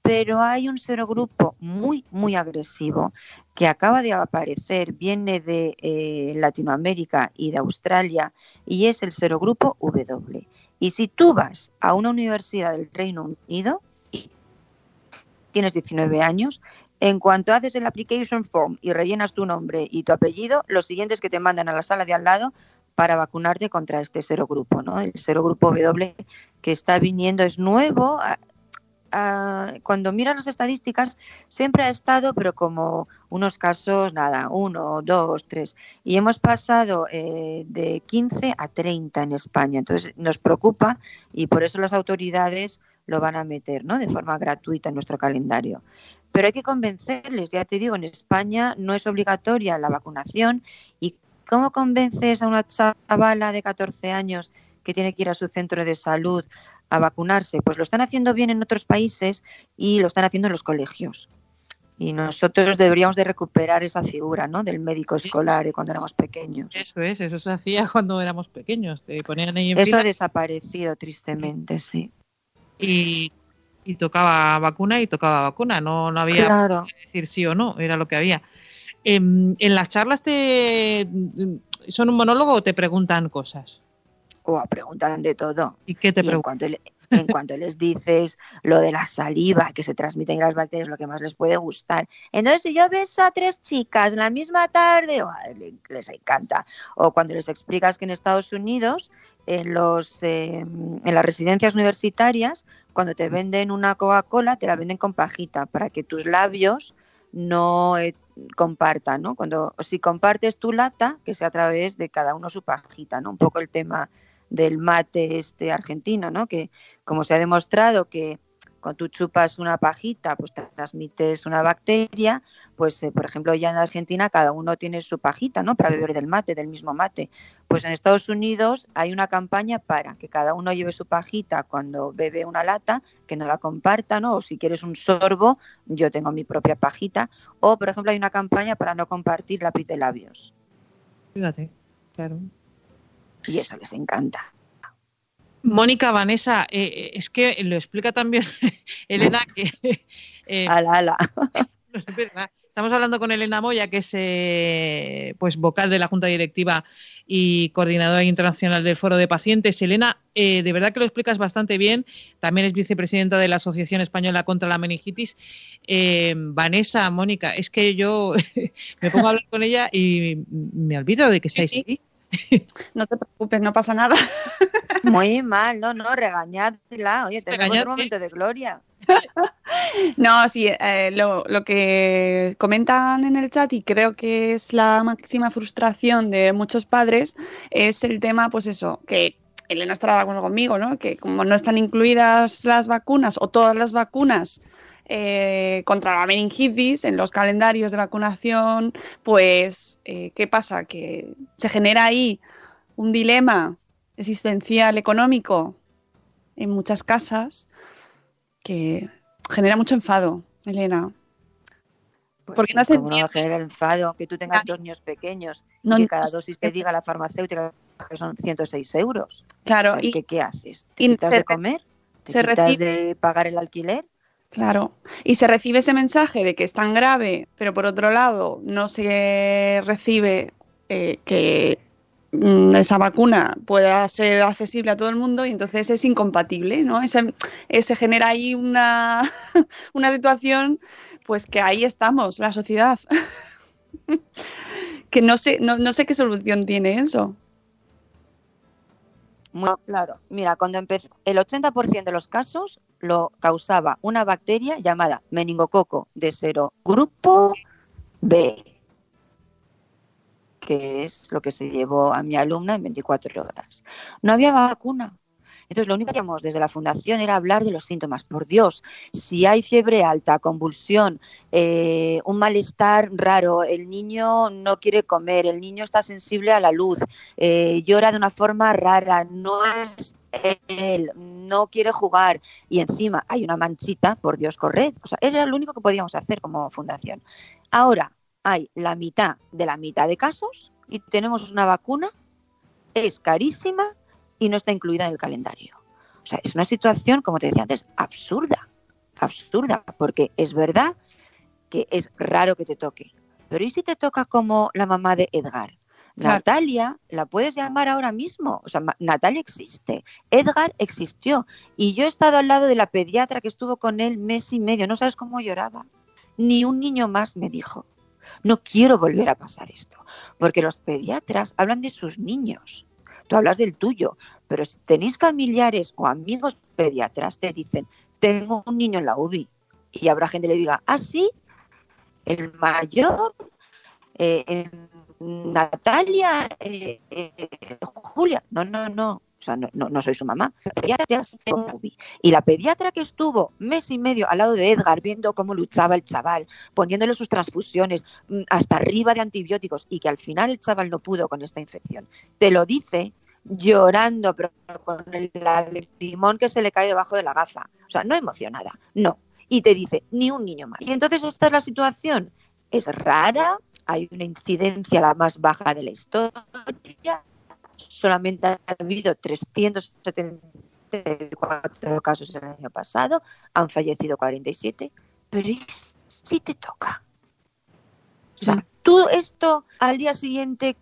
pero hay un serogrupo muy, muy agresivo que acaba de aparecer, viene de eh, Latinoamérica y de Australia, y es el serogrupo W. Y si tú vas a una universidad del Reino Unido, y tienes 19 años, en cuanto haces el application form y rellenas tu nombre y tu apellido, los siguientes que te mandan a la sala de al lado para vacunarte contra este serogrupo, ¿no? El serogrupo W que está viniendo es nuevo. cuando miras las estadísticas, siempre ha estado, pero como unos casos, nada, uno, dos, tres. Y hemos pasado eh, de 15 a 30 en España. Entonces nos preocupa y por eso las autoridades lo van a meter ¿no? de forma gratuita en nuestro calendario pero hay que convencerles, ya te digo, en España no es obligatoria la vacunación y ¿cómo convences a una chavala de 14 años que tiene que ir a su centro de salud a vacunarse? Pues lo están haciendo bien en otros países y lo están haciendo en los colegios. Y nosotros deberíamos de recuperar esa figura, ¿no? Del médico escolar cuando éramos pequeños. Eso es, eso se hacía cuando éramos pequeños. Te ponían ahí en eso ha desaparecido tristemente, sí. Y y tocaba vacuna y tocaba vacuna, no, no había que decir sí o no, era lo que había. Em, en, las charlas te son un monólogo o te preguntan cosas. O preguntan de todo. ¿Y qué te preguntan? en cuanto les dices lo de la saliva que se transmite en las bacterias, lo que más les puede gustar. Entonces, si yo beso a tres chicas la misma tarde, les encanta. O cuando les explicas que en Estados Unidos, en, los, em, en las residencias universitarias, cuando te venden una Coca-Cola, te la venden con pajita para que tus labios no eh, compartan, ¿no? Cuando si compartes tu lata, que sea a través de cada uno su pajita, ¿no? Un poco el tema del mate este argentino, ¿no? Que como se ha demostrado que cuando tú chupas una pajita, pues transmites una bacteria, pues eh, por ejemplo ya en Argentina cada uno tiene su pajita, ¿no? Para beber del mate, del mismo mate. Pues en Estados Unidos hay una campaña para que cada uno lleve su pajita cuando bebe una lata, que no la comparta, ¿no? O si quieres un sorbo, yo tengo mi propia pajita. O por ejemplo hay una campaña para no compartir lápiz de labios. Fíjate, claro. Y eso les encanta. Mónica, Vanessa, eh, eh, es que lo explica también Elena que... Eh, ala, ala. Estamos hablando con Elena Moya, que es pues vocal de la Junta Directiva y coordinadora internacional del Foro de Pacientes. Elena, de verdad que lo explicas bastante bien. También es vicepresidenta de la Asociación Española contra la Meningitis. Vanessa, Mónica, es que yo me pongo a hablar con ella y me olvido de que estáis aquí. No te preocupes, no pasa nada. Muy mal, no, no, regañadla. Oye, tenemos un momento de gloria. No, sí, eh, lo, lo, que comentan en el chat y creo que es la máxima frustración de muchos padres es el tema, pues eso, que Elena estará de acuerdo conmigo, ¿no? Que como no están incluidas las vacunas o todas las vacunas eh, contra la meningitis en los calendarios de vacunación, pues, eh, ¿qué pasa? Que se genera ahí un dilema existencial económico en muchas casas que genera mucho enfado, Elena. Pues Porque no se genera enfado que tú tengas dos niños pequeños y que cada dosis te diga la farmacéutica que son 106 euros. Claro. y, que, ¿Qué haces? ¿Te quitas de comer? ¿Te se quitas de pagar el alquiler? Claro. Y se recibe ese mensaje de que es tan grave, pero por otro lado no se recibe eh, que mm, esa vacuna pueda ser accesible a todo el mundo y entonces es incompatible, ¿no? Se, se genera ahí una, una situación, pues que ahí estamos, la sociedad. que no sé, no, no sé qué solución tiene eso. Muy claro. Mira, cuando empezó, el 80% de los casos lo causaba una bacteria llamada meningococo de cero grupo B, que es lo que se llevó a mi alumna en 24 horas. No había vacuna. Entonces, lo único que hacíamos desde la fundación era hablar de los síntomas. Por Dios, si hay fiebre alta, convulsión, eh, un malestar raro, el niño no quiere comer, el niño está sensible a la luz, eh, llora de una forma rara, no es él, no quiere jugar y encima hay una manchita, por Dios, corred. O sea, era lo único que podíamos hacer como fundación. Ahora hay la mitad de la mitad de casos y tenemos una vacuna, es carísima y no está incluida en el calendario. O sea, es una situación, como te decía antes, absurda, absurda, porque es verdad que es raro que te toque. Pero ¿y si te toca como la mamá de Edgar? Natalia la puedes llamar ahora mismo. O sea, Natalia existe. Edgar existió. Y yo he estado al lado de la pediatra que estuvo con él mes y medio. No sabes cómo lloraba. Ni un niño más me dijo. No quiero volver a pasar esto. Porque los pediatras hablan de sus niños tú hablas del tuyo, pero si tenéis familiares o amigos pediatras, te dicen, tengo un niño en la UBI, y habrá gente que le diga, ah, sí, el mayor, eh, Natalia, eh, eh, Julia, no, no, no, o sea, no, no, soy su mamá. Y la pediatra que estuvo mes y medio al lado de Edgar, viendo cómo luchaba el chaval, poniéndole sus transfusiones mm, hasta arriba de antibióticos y que al final el chaval no pudo con esta infección, te lo dice llorando, pero con el lagrimón que se le cae debajo de la gafa. O sea, no emocionada, no. Y te dice, ni un niño más. Y entonces esta es la situación. Es rara, hay una incidencia la más baja de la historia, solamente ha habido 374 casos el año pasado, han fallecido 47, pero si te toca? O sea, tú esto al día siguiente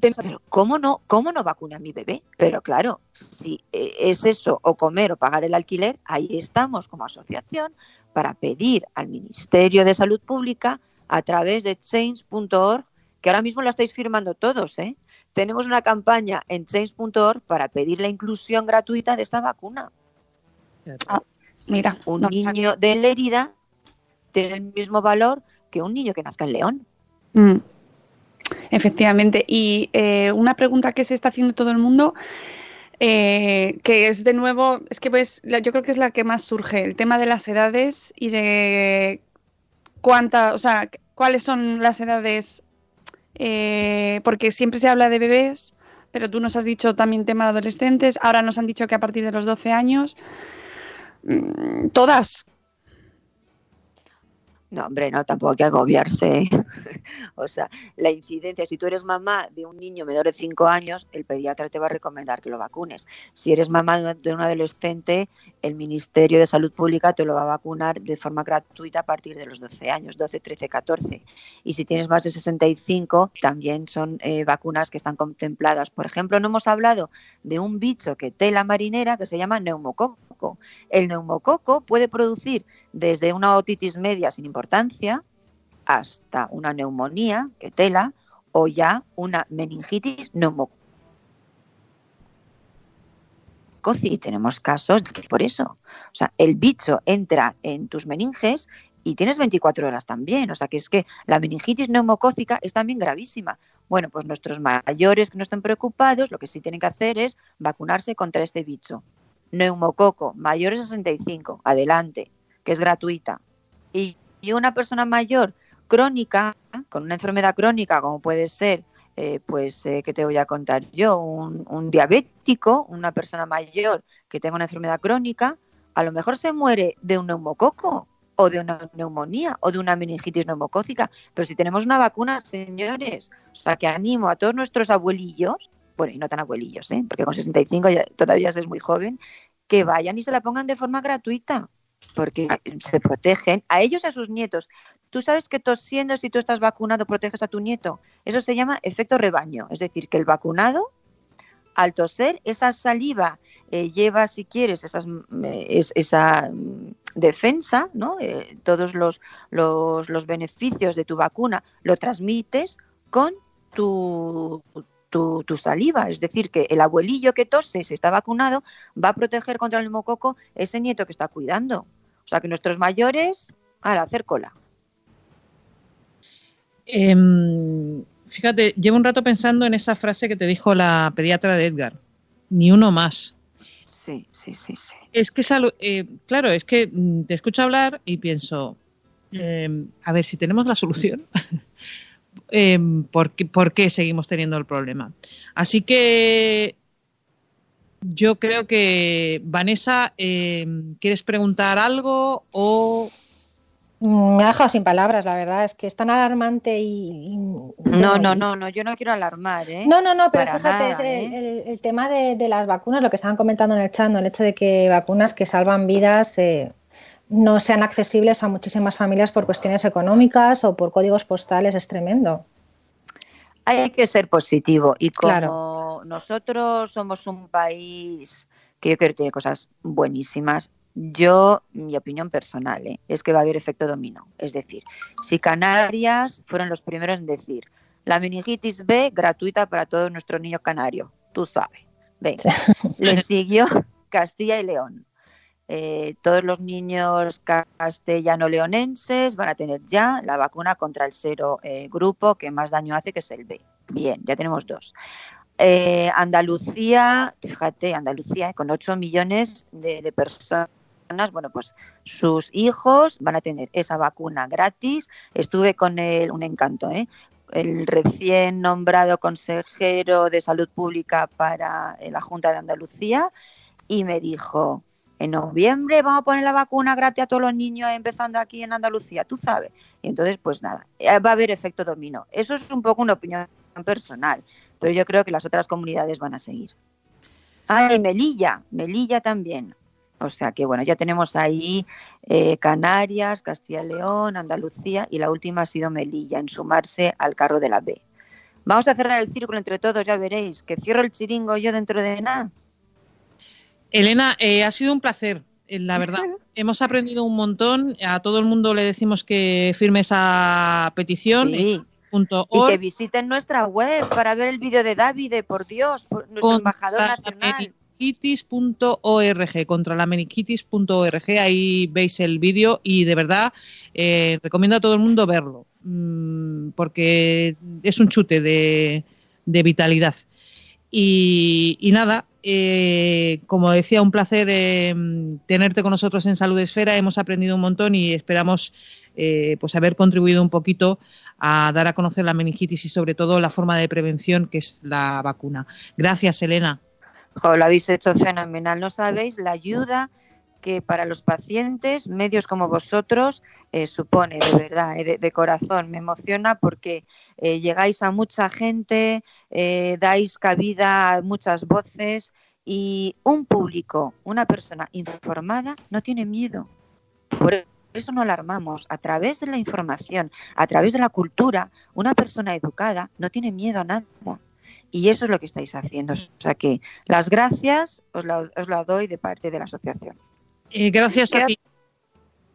pero ¿cómo no, cómo no vacuna a mi bebé? Pero claro, si eh, es eso, o comer o pagar el alquiler, ahí estamos como asociación para pedir al Ministerio de Salud Pública a través de change.org, que ahora mismo la estáis firmando todos, ¿eh? Tenemos una campaña en change.org para pedir la inclusión gratuita de esta vacuna. Ah, mira, un niño de Lérida tiene el mismo valor que un niño que nazca en León. Mm. Efectivamente. Y eh, una pregunta que se está haciendo todo el mundo, eh, que es de nuevo, es que pues, yo creo que es la que más surge, el tema de las edades y de cuánta, o sea, cuáles son las edades eh, porque siempre se habla de bebés, pero tú nos has dicho también tema de adolescentes, ahora nos han dicho que a partir de los 12 años, mm, todas, no, hombre, no, tampoco hay que agobiarse. o sea, la incidencia, si tú eres mamá de un niño menor de 5 años, el pediatra te va a recomendar que lo vacunes. Si eres mamá de un adolescente, el Ministerio de Salud Pública te lo va a vacunar de forma gratuita a partir de los 12 años, 12, 13, 14. Y si tienes más de 65, también son eh, vacunas que están contempladas. Por ejemplo, no hemos hablado de un bicho que tela marinera que se llama neumococo. El neumococo puede producir desde una otitis media sin importancia hasta una neumonía, que tela, o ya una meningitis neumocócica. Y tenemos casos que por eso, o sea, el bicho entra en tus meninges y tienes 24 horas también. O sea, que es que la meningitis neumocócica es también gravísima. Bueno, pues nuestros mayores que no estén preocupados, lo que sí tienen que hacer es vacunarse contra este bicho. Neumococo, mayores de 65, adelante que es gratuita. Y, una persona mayor crónica, con una enfermedad crónica, como puede ser, eh, pues, eh, ¿qué te voy a contar yo? Un, un, diabético, una persona mayor que tenga una enfermedad crónica, a lo mejor se muere de un neumococo o de una neumonía o de una meningitis neumocócica. Pero si tenemos una vacuna, señores, o sea, que animo a todos nuestros abuelillos, bueno, y no tan abuelillos, ¿eh? porque con 65 ya, todavía es muy joven, que vayan y se la pongan de forma gratuita porque se protegen a ellos y a sus nietos. Tú sabes que tosiendo, si tú estás vacunado, proteges a tu nieto. Eso se llama efecto rebaño, es decir, que el vacunado, al toser, esa saliva eh, lleva, si quieres, esas, mm, esa mm, defensa, ¿no? Eh, todos los, los, los beneficios de tu vacuna lo transmites con tu, tu, tu, saliva. Es decir, que el abuelillo que tose, si está vacunado, va a proteger contra el mococo ese nieto que está cuidando. O sea que nuestros mayores, al hacer cola. Eh, fíjate, llevo un rato pensando en esa frase que te dijo la pediatra de Edgar. Ni uno más. Sí, sí, sí, sí. Es que, eh, claro, es que mm, te escucho hablar y pienso, eh, a ver, si tenemos la solución, eh, ¿por, qué, ¿por, qué, seguimos teniendo el problema? Así que yo creo que, Vanessa, em, ¿quieres preguntar algo o Mm, me ha dejado sin palabras, la verdad. Es que es tan alarmante y. no, no, no, no, yo no quiero alarmar, ¿eh? No, no, no, pero fíjate, es ¿eh? el, tema de, las vacunas, lo que estaban comentando en el chat, el hecho de que vacunas que salvan vidas eh, no sean accesibles a muchísimas familias por cuestiones económicas o por códigos postales es tremendo. Hay que ser positivo y como nosotros somos un país que yo creo que tiene cosas buenísimas, yo, mi opinión personal, ¿eh? es que va a haber efecto dominó. Es decir, si Canarias fueron los primeros en decir la meningitis B gratuita para todos nuestros niños canarios, tú sabes. Venga, le siguió Castilla y León. Eh, todos los niños castellano-leonenses van a tener ya la vacuna contra el cero eh, grupo que más daño hace, que es el B. Bien, ya tenemos dos. Andalucía, fíjate, Andalucía con 8 millones de personas bueno, pues sus hijos van a tener esa vacuna gratis. Estuve con él, un encanto, ¿eh? el recién nombrado consejero de salud pública para la Junta de Andalucía y me dijo, en noviembre vamos a poner la vacuna gratis a todos los niños empezando aquí en Andalucía, tú sabes. Y entonces, pues nada, eh, va a haber efecto dominó. Eso es un poco una opinión personal, pero yo creo que las otras comunidades van a seguir. Ah, y Melilla, Melilla también. O sea que bueno, ya tenemos ahí eh, Canarias, Castilla y León, Andalucía y la última ha sido Melilla en sumarse al carro de la B. Vamos a cerrar el círculo entre todos, ya veréis, que cierro el chiringo yo dentro de nada. Elena, eh, ha sido un placer, eh, la verdad. Hemos aprendido un montón. A todo el mundo le decimos que firme esa petición. Sí. Y que visiten nuestra web para ver el vídeo de David, por Dios, nuestro embajador nacional meningitis.org, contra la meningitis.org, ahí veis el vídeo y de verdad eh, recomiendo a todo el mundo verlo, mm, porque es un chute de, vitalidad. Y, nada, eh, como decía, un placer mm, tenerte con nosotros en Salud Esfera. Hemos aprendido un montón y esperamos eh, pues haber contribuido un poquito a dar a conocer la meningitis y sobre todo la forma de prevención que es la vacuna. Gracias, Elena lo habéis hecho fenomenal. No sabéis la ayuda que para los pacientes, medios como vosotros, eh, supone, de verdad, eh, de, corazón. Me emociona porque eh, llegáis a mucha gente, dais cabida a muchas voces y un público, una persona informada, no tiene miedo. Por eso no alarmamos. A través de la información, a través de la cultura, una persona educada no tiene miedo a nada. Y eso es lo que estáis haciendo. O sea que las gracias os las doy de parte de la asociación. Eh, gracias a ti.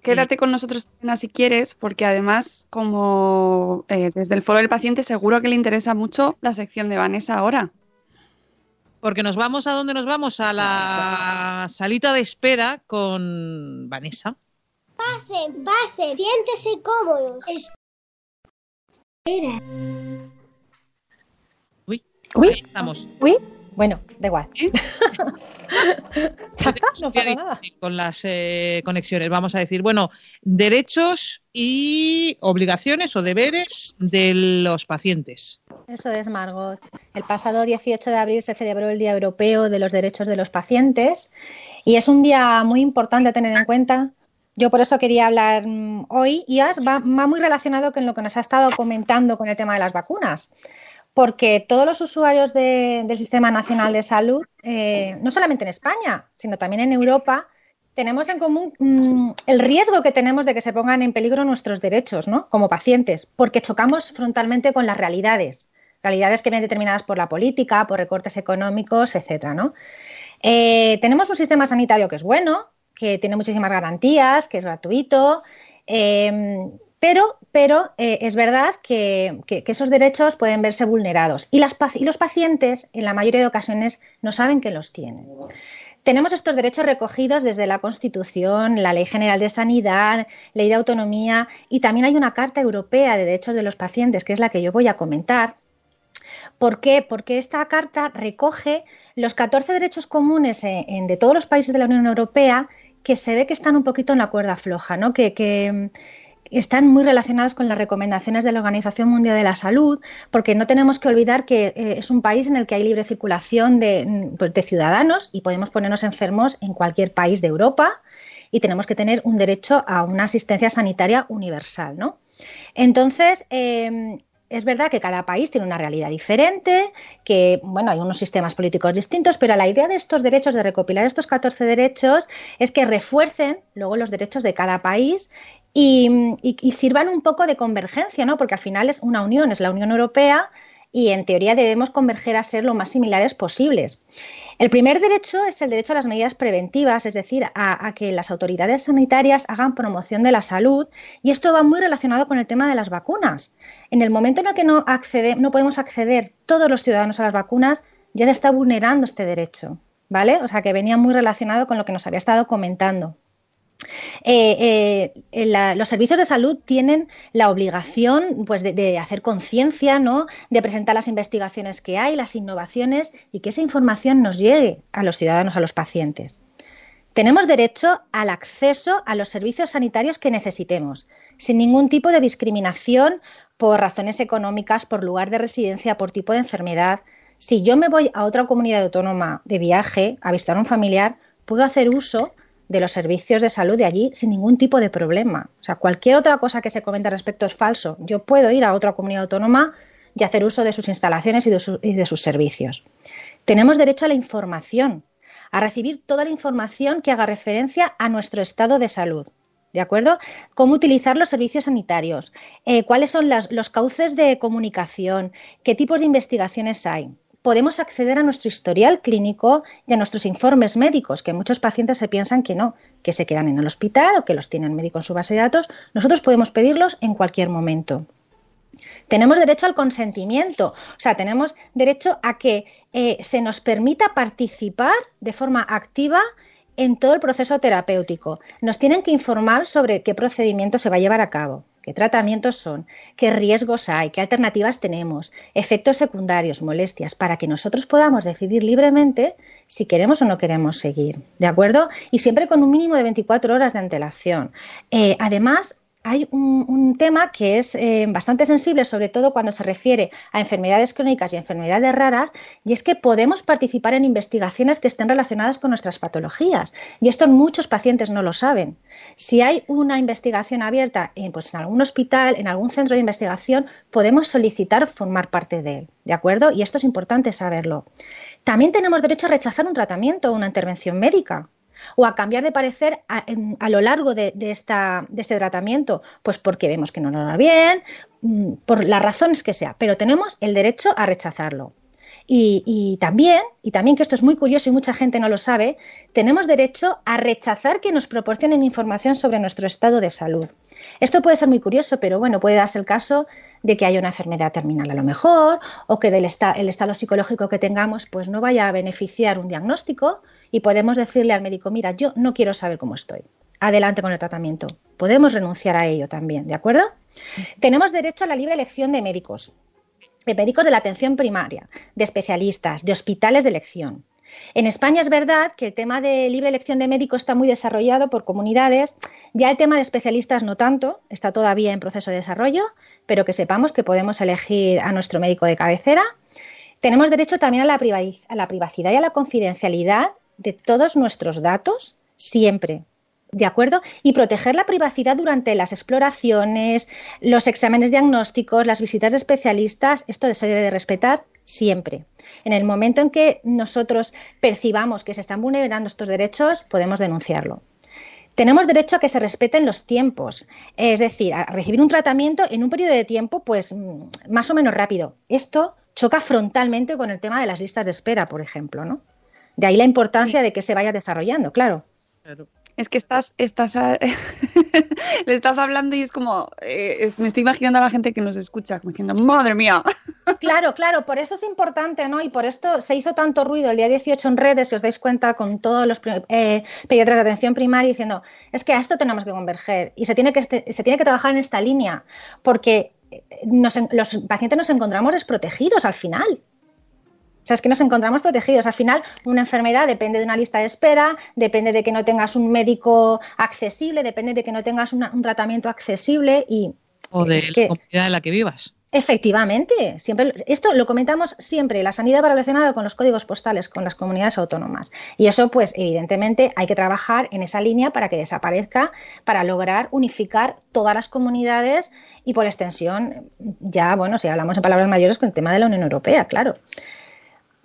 Quédate con nosotros, si quieres, porque además, como eh, desde el foro del paciente, seguro que le interesa mucho la sección de Vanessa ahora. Porque nos vamos a dónde nos vamos, a la salita de espera con Vanessa. Pasen, pasen, siéntese cómodos. Espera. Uy, estamos. Uy, bueno, da igual. ya está, no pasa nada. Con las eh, conexiones, vamos a decir, bueno, derechos y obligaciones o deberes de los pacientes. Eso es, Margot. El pasado 18 de abril se celebró el Día Europeo de los Derechos de los Pacientes y es un día muy importante a tener en cuenta. Yo por eso quería hablar mm, hoy y va, va muy relacionado con lo que nos ha estado comentando con el tema de las vacunas porque todos los usuarios del Sistema Nacional de Salud, eh, no solamente en España, sino también en Europa, tenemos en común mm, el riesgo que tenemos de que se pongan en peligro nuestros derechos, ¿no? Como pacientes, porque chocamos frontalmente con las realidades, realidades que vienen determinadas por la política, por recortes económicos, ¿no? Eh, tenemos un sistema sanitario que es bueno, que tiene muchísimas garantías, que es gratuito, eh, pero, pero eh, es verdad que, esos derechos pueden verse vulnerados y, los pacientes, en la mayoría de ocasiones, no saben que los tienen. Tenemos estos derechos recogidos desde la Constitución, la Ley General de Sanidad, Ley de Autonomía y también hay una Carta Europea de Derechos de los Pacientes, que es la que yo voy a comentar. ¿Por qué? Porque esta carta recoge los 14 derechos comunes de todos los países de la Unión Europea que se ve que están un poquito en la cuerda floja, ¿no? Están muy relacionados con las recomendaciones de la Organización Mundial de la Salud, porque no tenemos que olvidar que eh, es un país en el que hay libre circulación pues, de, ciudadanos y podemos ponernos enfermos en cualquier país de Europa y tenemos que tener un derecho a una asistencia sanitaria universal. ¿no? Entonces, em, es verdad que cada país tiene una realidad diferente, que bueno, hay unos sistemas políticos distintos, pero la idea de estos derechos, de recopilar estos 14 derechos, es que refuercen luego los derechos de cada país y, sirvan un poco de convergencia, ¿no? Porque al final es una unión, es la Unión Europea y en teoría debemos converger a ser lo más similares posibles. El primer derecho es el derecho a las medidas preventivas, es decir, a, que las autoridades sanitarias hagan promoción de la salud y esto va muy relacionado con el tema de las vacunas. En el momento en el que no, accede, no podemos acceder todos los ciudadanos a las vacunas, ya se está vulnerando este derecho, ¿vale? O sea que venía muy relacionado con lo que nos había estado comentando. Eh, eh, los servicios de salud tienen la obligación pues, de, hacer conciencia, ¿no? de presentar las investigaciones que hay, las innovaciones y que esa información nos llegue a los ciudadanos, a los pacientes. Tenemos derecho al acceso a los servicios sanitarios que necesitemos, sin ningún tipo de discriminación por razones económicas, por lugar de residencia, por tipo de enfermedad. Si yo me voy a otra comunidad autónoma de viaje a visitar a un familiar, puedo hacer uso de los servicios de salud de allí sin ningún tipo de problema. O sea, cualquier otra cosa que se comente al respecto es falso. Yo puedo ir a otra comunidad autónoma y hacer uso de sus instalaciones y de, sus servicios. Tenemos derecho a la información, a recibir toda la información que haga referencia a nuestro estado de salud. ¿De acuerdo? Cómo utilizar los servicios sanitarios, eh, cuáles son los cauces de comunicación, qué tipos de investigaciones hay podemos acceder a nuestro historial clínico y a nuestros informes médicos, que muchos pacientes se piensan que no, que se quedan en el hospital o que los tiene el médico en su base de datos. Nosotros podemos pedirlos en cualquier momento. Tenemos derecho al consentimiento, o sea, tenemos derecho a que eh, se nos permita participar de forma activa en todo el proceso terapéutico. Nos tienen que informar sobre qué procedimiento se va a llevar a cabo qué tratamientos son, qué riesgos hay, qué alternativas tenemos, efectos secundarios, molestias, para que nosotros podamos decidir libremente si queremos o no queremos seguir. ¿De acuerdo? Y siempre con un mínimo de 24 horas de antelación. Eh, además, hay un, tema que es eh, bastante sensible, sobre todo cuando se refiere a enfermedades crónicas y enfermedades raras, y es que podemos participar en investigaciones que estén relacionadas con nuestras patologías. Y esto muchos pacientes no lo saben. Si hay una investigación abierta en, pues, en algún hospital, en algún centro de investigación, podemos solicitar formar parte de él. ¿De acuerdo? Y esto es importante saberlo. También tenemos derecho a rechazar un tratamiento o una intervención médica o a cambiar de parecer a, lo largo de, este tratamiento, pues porque vemos que no nos va bien, mm, por las razones que sea, pero tenemos el derecho a rechazarlo. Y, también, y también que esto es muy curioso y mucha gente no lo sabe, tenemos derecho a rechazar que nos proporcionen información sobre nuestro estado de salud. Esto puede ser muy curioso, pero bueno, puede darse el caso de que haya una enfermedad terminal a lo mejor, o que del el estado psicológico que tengamos pues no vaya a beneficiar un diagnóstico y podemos decirle al médico, mira, yo no quiero saber cómo estoy. Adelante con el tratamiento. Podemos renunciar a ello también, ¿de acuerdo? Tenemos derecho a la libre elección de médicos, de médicos de la atención primaria, de especialistas, de hospitales de elección. En España es verdad que el tema de libre elección de médicos está muy desarrollado por comunidades, ya el tema de especialistas no tanto, está todavía en proceso de desarrollo, pero que sepamos que podemos elegir a nuestro médico de cabecera. Tenemos derecho también a la, privacidad y a la confidencialidad de todos nuestros datos siempre. ¿De acuerdo? Y proteger la privacidad durante las exploraciones, los exámenes diagnósticos, las visitas de especialistas, esto se debe de respetar siempre. En el momento en que nosotros percibamos que se están vulnerando estos derechos, podemos denunciarlo. Tenemos derecho a que se respeten los tiempos, es decir, a recibir un tratamiento en un periodo de tiempo pues mm, más o menos rápido. Esto choca frontalmente con el tema de las listas de espera, por ejemplo, ¿no? De ahí la importancia de que se vaya desarrollando, claro. claro es que estás, estás le estás hablando y es como, eh, me estoy imaginando a la gente que nos escucha, como diciendo, madre mía. Claro, claro, por eso es importante, ¿no? Y por esto se hizo tanto ruido el día 18 en redes, si os dais cuenta, con todos los eh, pediatras de atención primaria diciendo, es que a esto tenemos que converger y se tiene que, este, se tiene que trabajar en esta línea, porque eh, los pacientes nos encontramos desprotegidos al final. O sea, es que nos encontramos protegidos. Al final, una enfermedad depende de una lista de espera, depende de que no tengas un médico accesible, depende de que no tengas un tratamiento accesible y... O de la comunidad en la que vivas. Efectivamente, siempre esto lo comentamos siempre, la sanidad va relacionada con los códigos postales, con las comunidades autónomas. Y eso, pues, evidentemente, hay que trabajar en esa línea para que desaparezca, para lograr unificar todas las comunidades y, por extensión, ya, bueno, si hablamos en palabras mayores, con el tema de la Unión Europea, claro.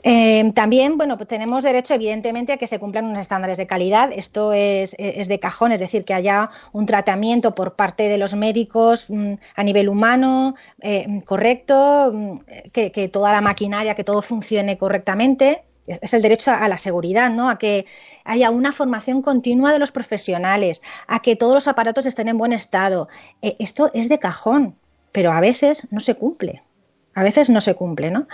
Em, también, bueno, pues tenemos derecho, evidentemente, a que se cumplan unos estándares de calidad. Esto es, de cajón, es decir, que haya un tratamiento por parte de los médicos mm, a nivel humano eh, correcto, mm, que, toda la maquinaria, que todo funcione correctamente. Es, el derecho a, la seguridad, ¿no? A que haya una formación continua de los profesionales, a que todos los aparatos estén en buen estado. Eh, esto es de cajón, pero a veces no se cumple a veces no se cumple, ¿no?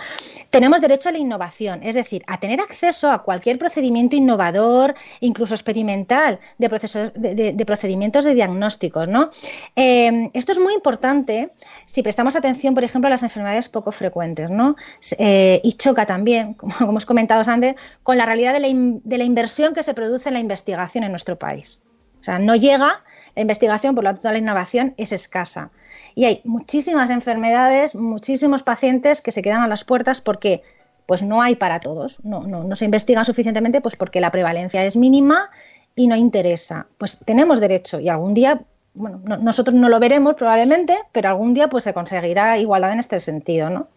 Tenemos derecho a la innovación, es decir, a tener acceso a cualquier procedimiento innovador, incluso experimental, de, procesos, de, procedimientos de diagnósticos, ¿no? Eh, esto es muy importante si prestamos atención, por ejemplo, a las enfermedades poco frecuentes, ¿no? Eh, y choca también, como, hemos comentado antes, con la realidad de la, de la inversión que se produce en la investigación en nuestro país. O sea, no llega la investigación, por lo tanto la innovación es escasa. Y hay muchísimas enfermedades, muchísimos pacientes que se quedan a las puertas porque pues no hay para todos, no, no, no se investigan suficientemente pues porque la prevalencia es mínima y no interesa. Pues tenemos derecho y algún día bueno, nosotros no lo veremos probablemente, pero algún día pues se conseguirá igualdad en este sentido, ¿no?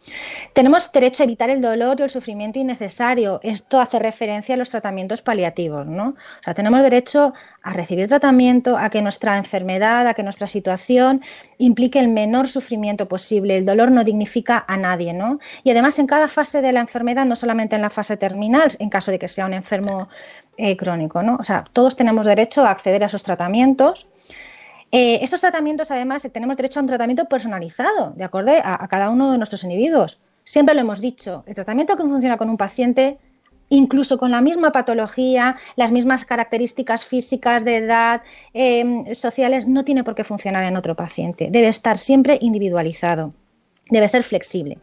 Tenemos derecho a evitar el dolor y el sufrimiento innecesario. Esto hace referencia a los tratamientos paliativos, ¿no? O sea, tenemos derecho a recibir tratamiento, a que nuestra enfermedad, a que nuestra situación implique el menor sufrimiento posible. El dolor no dignifica a nadie, ¿no? Y además en cada fase de la enfermedad, no solamente en la fase terminal, en caso de que sea un enfermo eh, crónico, ¿no? O sea, todos tenemos derecho a acceder a esos tratamientos eh, estos tratamientos, además, tenemos derecho a un tratamiento personalizado, de acuerdo a, cada uno de nuestros individuos. Siempre lo hemos dicho, el tratamiento que funciona con un paciente incluso con la misma patología, las mismas características físicas, de edad, em, sociales, no tiene por qué funcionar en otro paciente. Debe estar siempre individualizado, debe ser flexible.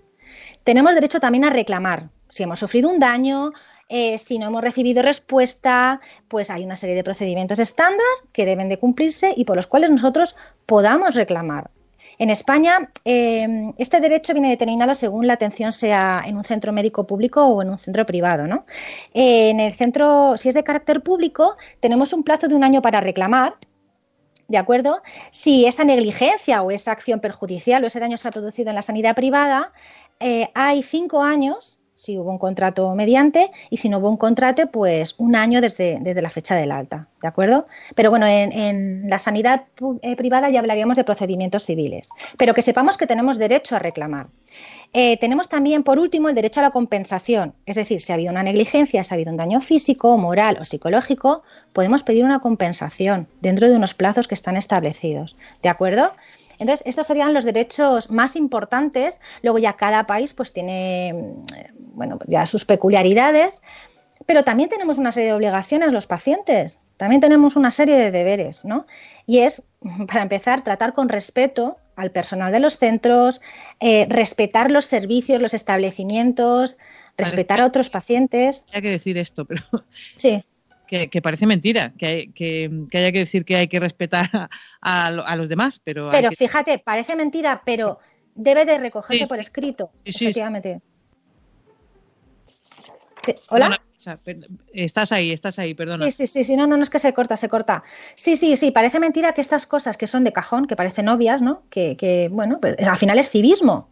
Tenemos derecho también a reclamar. Si hemos sufrido un daño, eh, si no hemos recibido respuesta, pues hay una serie de procedimientos estándar que deben de cumplirse y por los cuales nosotros podamos reclamar. En España, em, este derecho viene determinado según la atención sea en un centro médico público o en un centro privado. ¿no? en el centro, si es de carácter público, tenemos un plazo de un año para reclamar. ¿De acuerdo? Si esa negligencia o esa acción perjudicial o ese daño se ha producido en la sanidad privada, eh, hay cinco años si hubo un contrato mediante y si no hubo un contrato, pues un año desde, desde la fecha del alta, ¿de acuerdo? Pero bueno, en, la sanidad eh, privada ya hablaríamos de procedimientos civiles, pero que sepamos que tenemos derecho a reclamar. Eh, tenemos también, por último, el derecho a la compensación, es decir, si ha habido una negligencia, si ha habido un daño físico, moral o psicológico, podemos pedir una compensación dentro de unos plazos que están establecidos, ¿de acuerdo? Entonces, estos serían los derechos más importantes. Luego ya cada país pues tiene, mm, bueno, ya sus peculiaridades, pero también tenemos una serie de obligaciones los pacientes. También tenemos una serie de deberes, ¿no? Y es, para empezar, tratar con respeto al personal de los centros, eh, respetar los servicios, los establecimientos, respetar a otros pacientes. Hay que decir esto, pero sí que, parece mentira, que, que, haya que decir que hay que respetar a, los demás, pero... Pero fíjate, parece mentira, pero debe de recogerse por escrito, efectivamente. ¿Hola? estás ahí, estás ahí, perdona. Sí, sí, sí, sí, no, no, no es que se corta, se corta. Sí, sí, sí, parece mentira que estas cosas que son de cajón, que parecen obvias, ¿no? Que, que bueno, pues, al final es civismo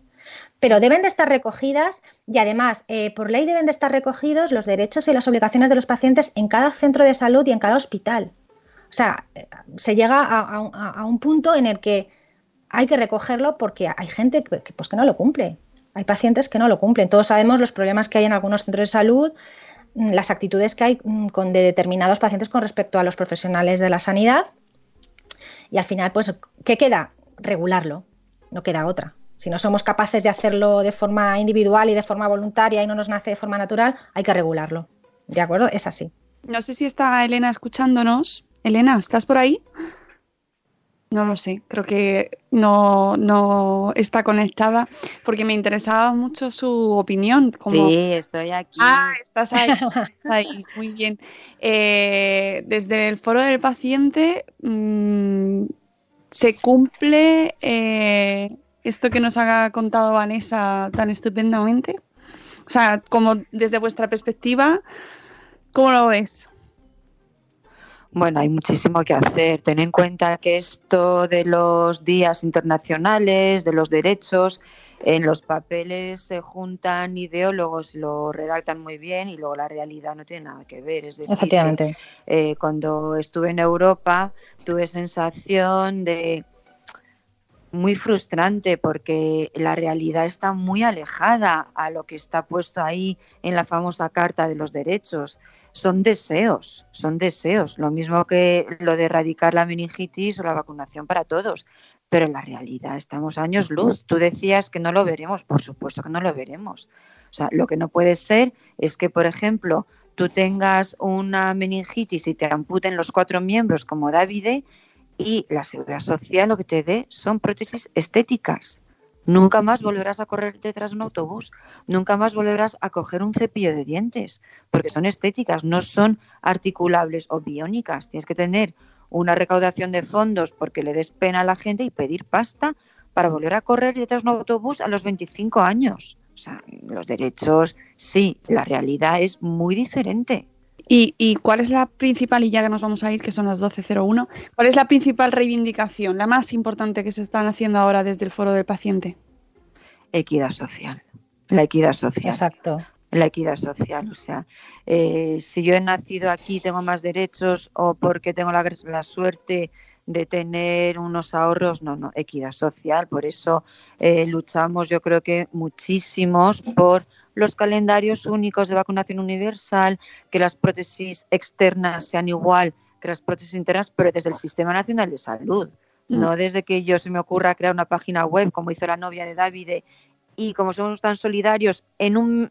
pero deben de estar recogidas y además, eh, por ley deben de estar recogidos los derechos y las obligaciones de los pacientes en cada centro de salud y en cada hospital. O sea, se llega a, un punto en el que hay que recogerlo porque hay gente que, pues, que no lo cumple. Hay pacientes que no lo cumplen. Todos sabemos los problemas que hay en algunos centros de salud, mm, las actitudes que hay mm, con, de determinados pacientes con respecto a los profesionales de la sanidad. Y al final, pues, ¿qué queda? Regularlo. No queda otra. Si no somos capaces de hacerlo de forma individual y de forma voluntaria y no nos nace de forma natural, hay que regularlo. ¿De acuerdo? Es así. No sé si está Elena escuchándonos. Elena, ¿estás por ahí? No lo sé, creo que no, no está conectada porque me interesaba mucho su opinión. Sí, estoy aquí. Ah, estás ahí, muy bien. Eh, desde el foro del paciente mm, se cumple eh, esto que nos ha contado Vanessa tan estupendamente. O sea, como desde vuestra perspectiva, ¿cómo lo ves? Bueno, hay muchísimo que hacer. Ten en cuenta que esto de los días internacionales, de los derechos, en los papeles se juntan ideólogos, lo redactan muy bien y luego la realidad no tiene nada que ver. Es decir, Efectivamente. Eh, cuando estuve en Europa tuve sensación de muy frustrante porque la realidad está muy alejada a lo que está puesto ahí en la famosa Carta de los Derechos. Son deseos, son deseos, lo mismo que lo de erradicar la meningitis o la vacunación para todos, pero en la realidad estamos años luz. Tú decías que no lo veremos, por supuesto que no lo veremos. O sea, lo que no puede ser es que, por ejemplo, tú tengas una meningitis y te amputen los cuatro miembros como Davide y la seguridad social lo que te dé son prótesis estéticas. Nunca más volverás a correr detrás de un autobús, nunca más volverás a coger un cepillo de dientes, porque son estéticas, no son articulables o biónicas. Tienes que tener una recaudación de fondos porque le des pena a la gente y pedir pasta para volver a correr detrás de un autobús a los 25 años. O sea, los derechos, sí, la realidad es muy diferente. ¿Y, ¿Y, cuál es la principal, y ya que nos vamos a ir, que son las 12.01, cuál es la principal reivindicación, la más importante que se están haciendo ahora desde el foro del paciente? Equidad social. La equidad social. Exacto. La equidad social. O sea, eh, si yo he nacido aquí, tengo más derechos o porque tengo la, la suerte de tener unos ahorros, no, no, equidad social. Por eso eh, luchamos, yo creo que muchísimos por los calendarios únicos de vacunación universal, que las prótesis externas sean igual que las prótesis internas, pero desde el Sistema Nacional de Salud. Mm. No desde que yo se me ocurra crear una página web, como hizo la novia de Davide, y como somos tan solidarios, en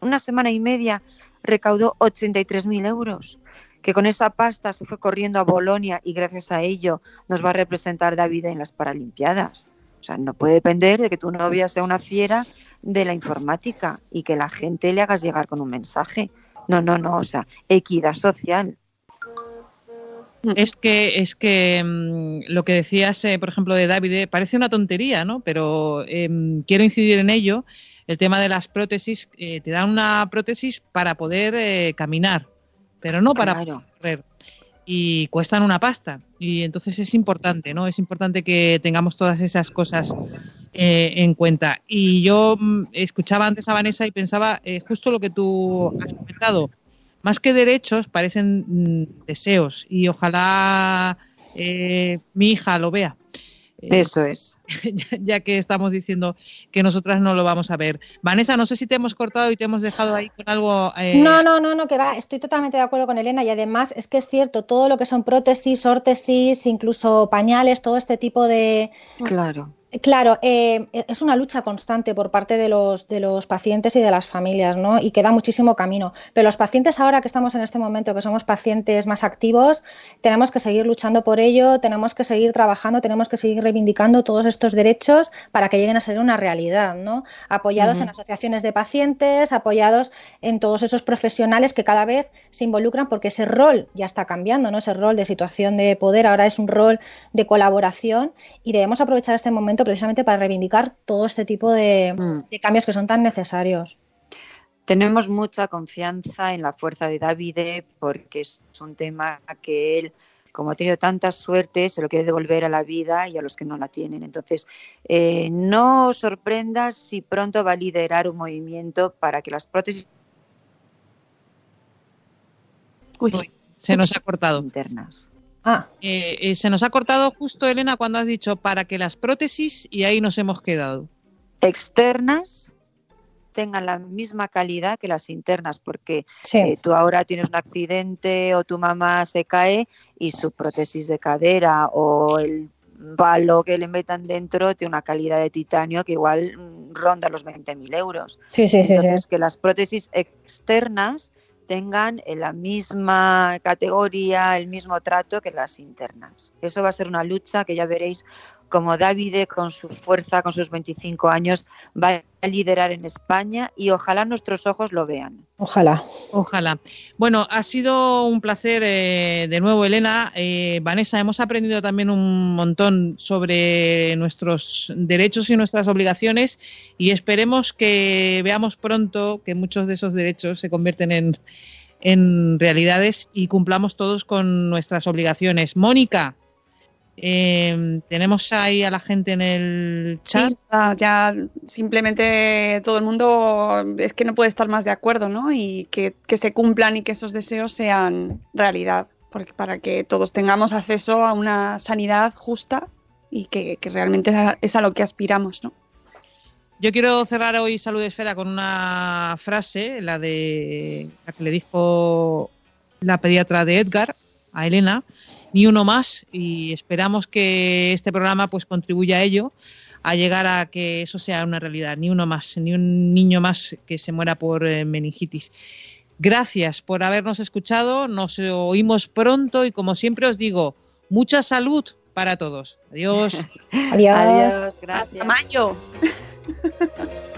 una semana y media recaudó 83.000 euros que con esa pasta se fue corriendo a Bolonia y gracias a ello nos va a representar David en las Paralimpiadas. O sea, no puede depender de que tu novia sea una fiera de la informática y que la gente le hagas llegar con un mensaje. No, no, no, o sea, equidad social. Es que, es que mm, lo que decías, eh, por ejemplo, de David, eh, parece una tontería, ¿no? Pero em, quiero incidir en ello. El tema de las prótesis, eh, te dan una prótesis para poder caminar, pero no para correr y cuestan una pasta. Y entonces es importante, ¿no? Es importante que tengamos todas esas cosas eh, en cuenta. Y yo mm, escuchaba antes a Vanessa y pensaba eh, justo lo que tú has comentado. Más que derechos, parecen mm, deseos. Y ojalá eh, mi hija lo vea. Eso es. Ya, que estamos diciendo que nosotras no lo vamos a ver. Vanessa, no sé si te hemos cortado y te hemos dejado ahí con algo. Eh, no, no, no, no, que va. Estoy totalmente de acuerdo con Elena y además es que es cierto, todo lo que son prótesis, órtesis, incluso pañales, todo este tipo de. Claro. Claro, eh, es una lucha constante por parte de los, de los pacientes y de las familias, ¿no? Y queda muchísimo camino. Pero los pacientes ahora que estamos en este momento, que somos pacientes más activos, tenemos que seguir luchando por ello, tenemos que seguir trabajando, tenemos que seguir reivindicando todos estos derechos para que lleguen a ser una realidad, ¿no? Apoyados en asociaciones de pacientes, apoyados en todos esos profesionales que cada vez se involucran porque ese rol ya está cambiando, ¿no? Ese rol de situación de poder ahora es un rol de colaboración y debemos aprovechar este momento precisamente para reivindicar todo este tipo mm. de, cambios que son tan necesarios. Tenemos mucha confianza en la fuerza de Davide porque es un tema que él, como ha tenido tanta suerte, se lo quiere devolver a la vida y a los que no la tienen. Entonces, eh, no os sorprendas si pronto va a liderar un movimiento para que las prótesis Uy, se nos ha cortado. Internas. Ah. Eh, eh, se nos ha cortado justo, Elena, cuando has dicho para que las prótesis, y ahí nos hemos quedado. Externas tengan la misma calidad que las internas, porque Sí. eh, tú ahora tienes un accidente o tu mamá se cae y su prótesis de cadera o el palo que le metan dentro tiene una calidad de titanio que igual mm, ronda los 20.000 euros. Sí, sí, sí, sí. Entonces, que las prótesis externas tengan la misma categoría, el mismo trato que las internas. Eso va a ser una lucha que ya veréis como Davide con su fuerza, con sus 25 años, va a liderar en España y ojalá nuestros ojos lo vean. Ojalá. Ojalá. Bueno, ha sido un placer eh, de nuevo, Elena. Eh, Vanessa, hemos aprendido también un montón sobre nuestros derechos y nuestras obligaciones y esperemos que veamos pronto que muchos de esos derechos se convierten en, en realidades y cumplamos todos con nuestras obligaciones. Mónica, eh, tenemos ahí a la gente en el chat. Sí, ya, ya simplemente todo el mundo es que no puede estar más de acuerdo, ¿no? Y que, que se cumplan y que esos deseos sean realidad, porque para que todos tengamos acceso a una sanidad justa y que, que realmente es a- es a lo que aspiramos, ¿no? Yo quiero cerrar hoy Salud Esfera con una frase, la de la que le dijo la pediatra de Edgar a Elena, ni uno más, y esperamos que este programa pues contribuya a ello, a llegar a que eso sea una realidad, ni uno más, ni un niño más que se muera por eh, meningitis. Gracias por habernos escuchado, nos oímos pronto y como siempre os digo, mucha salud para todos. Adiós. Adiós. Adiós, gracias. Hasta mayo.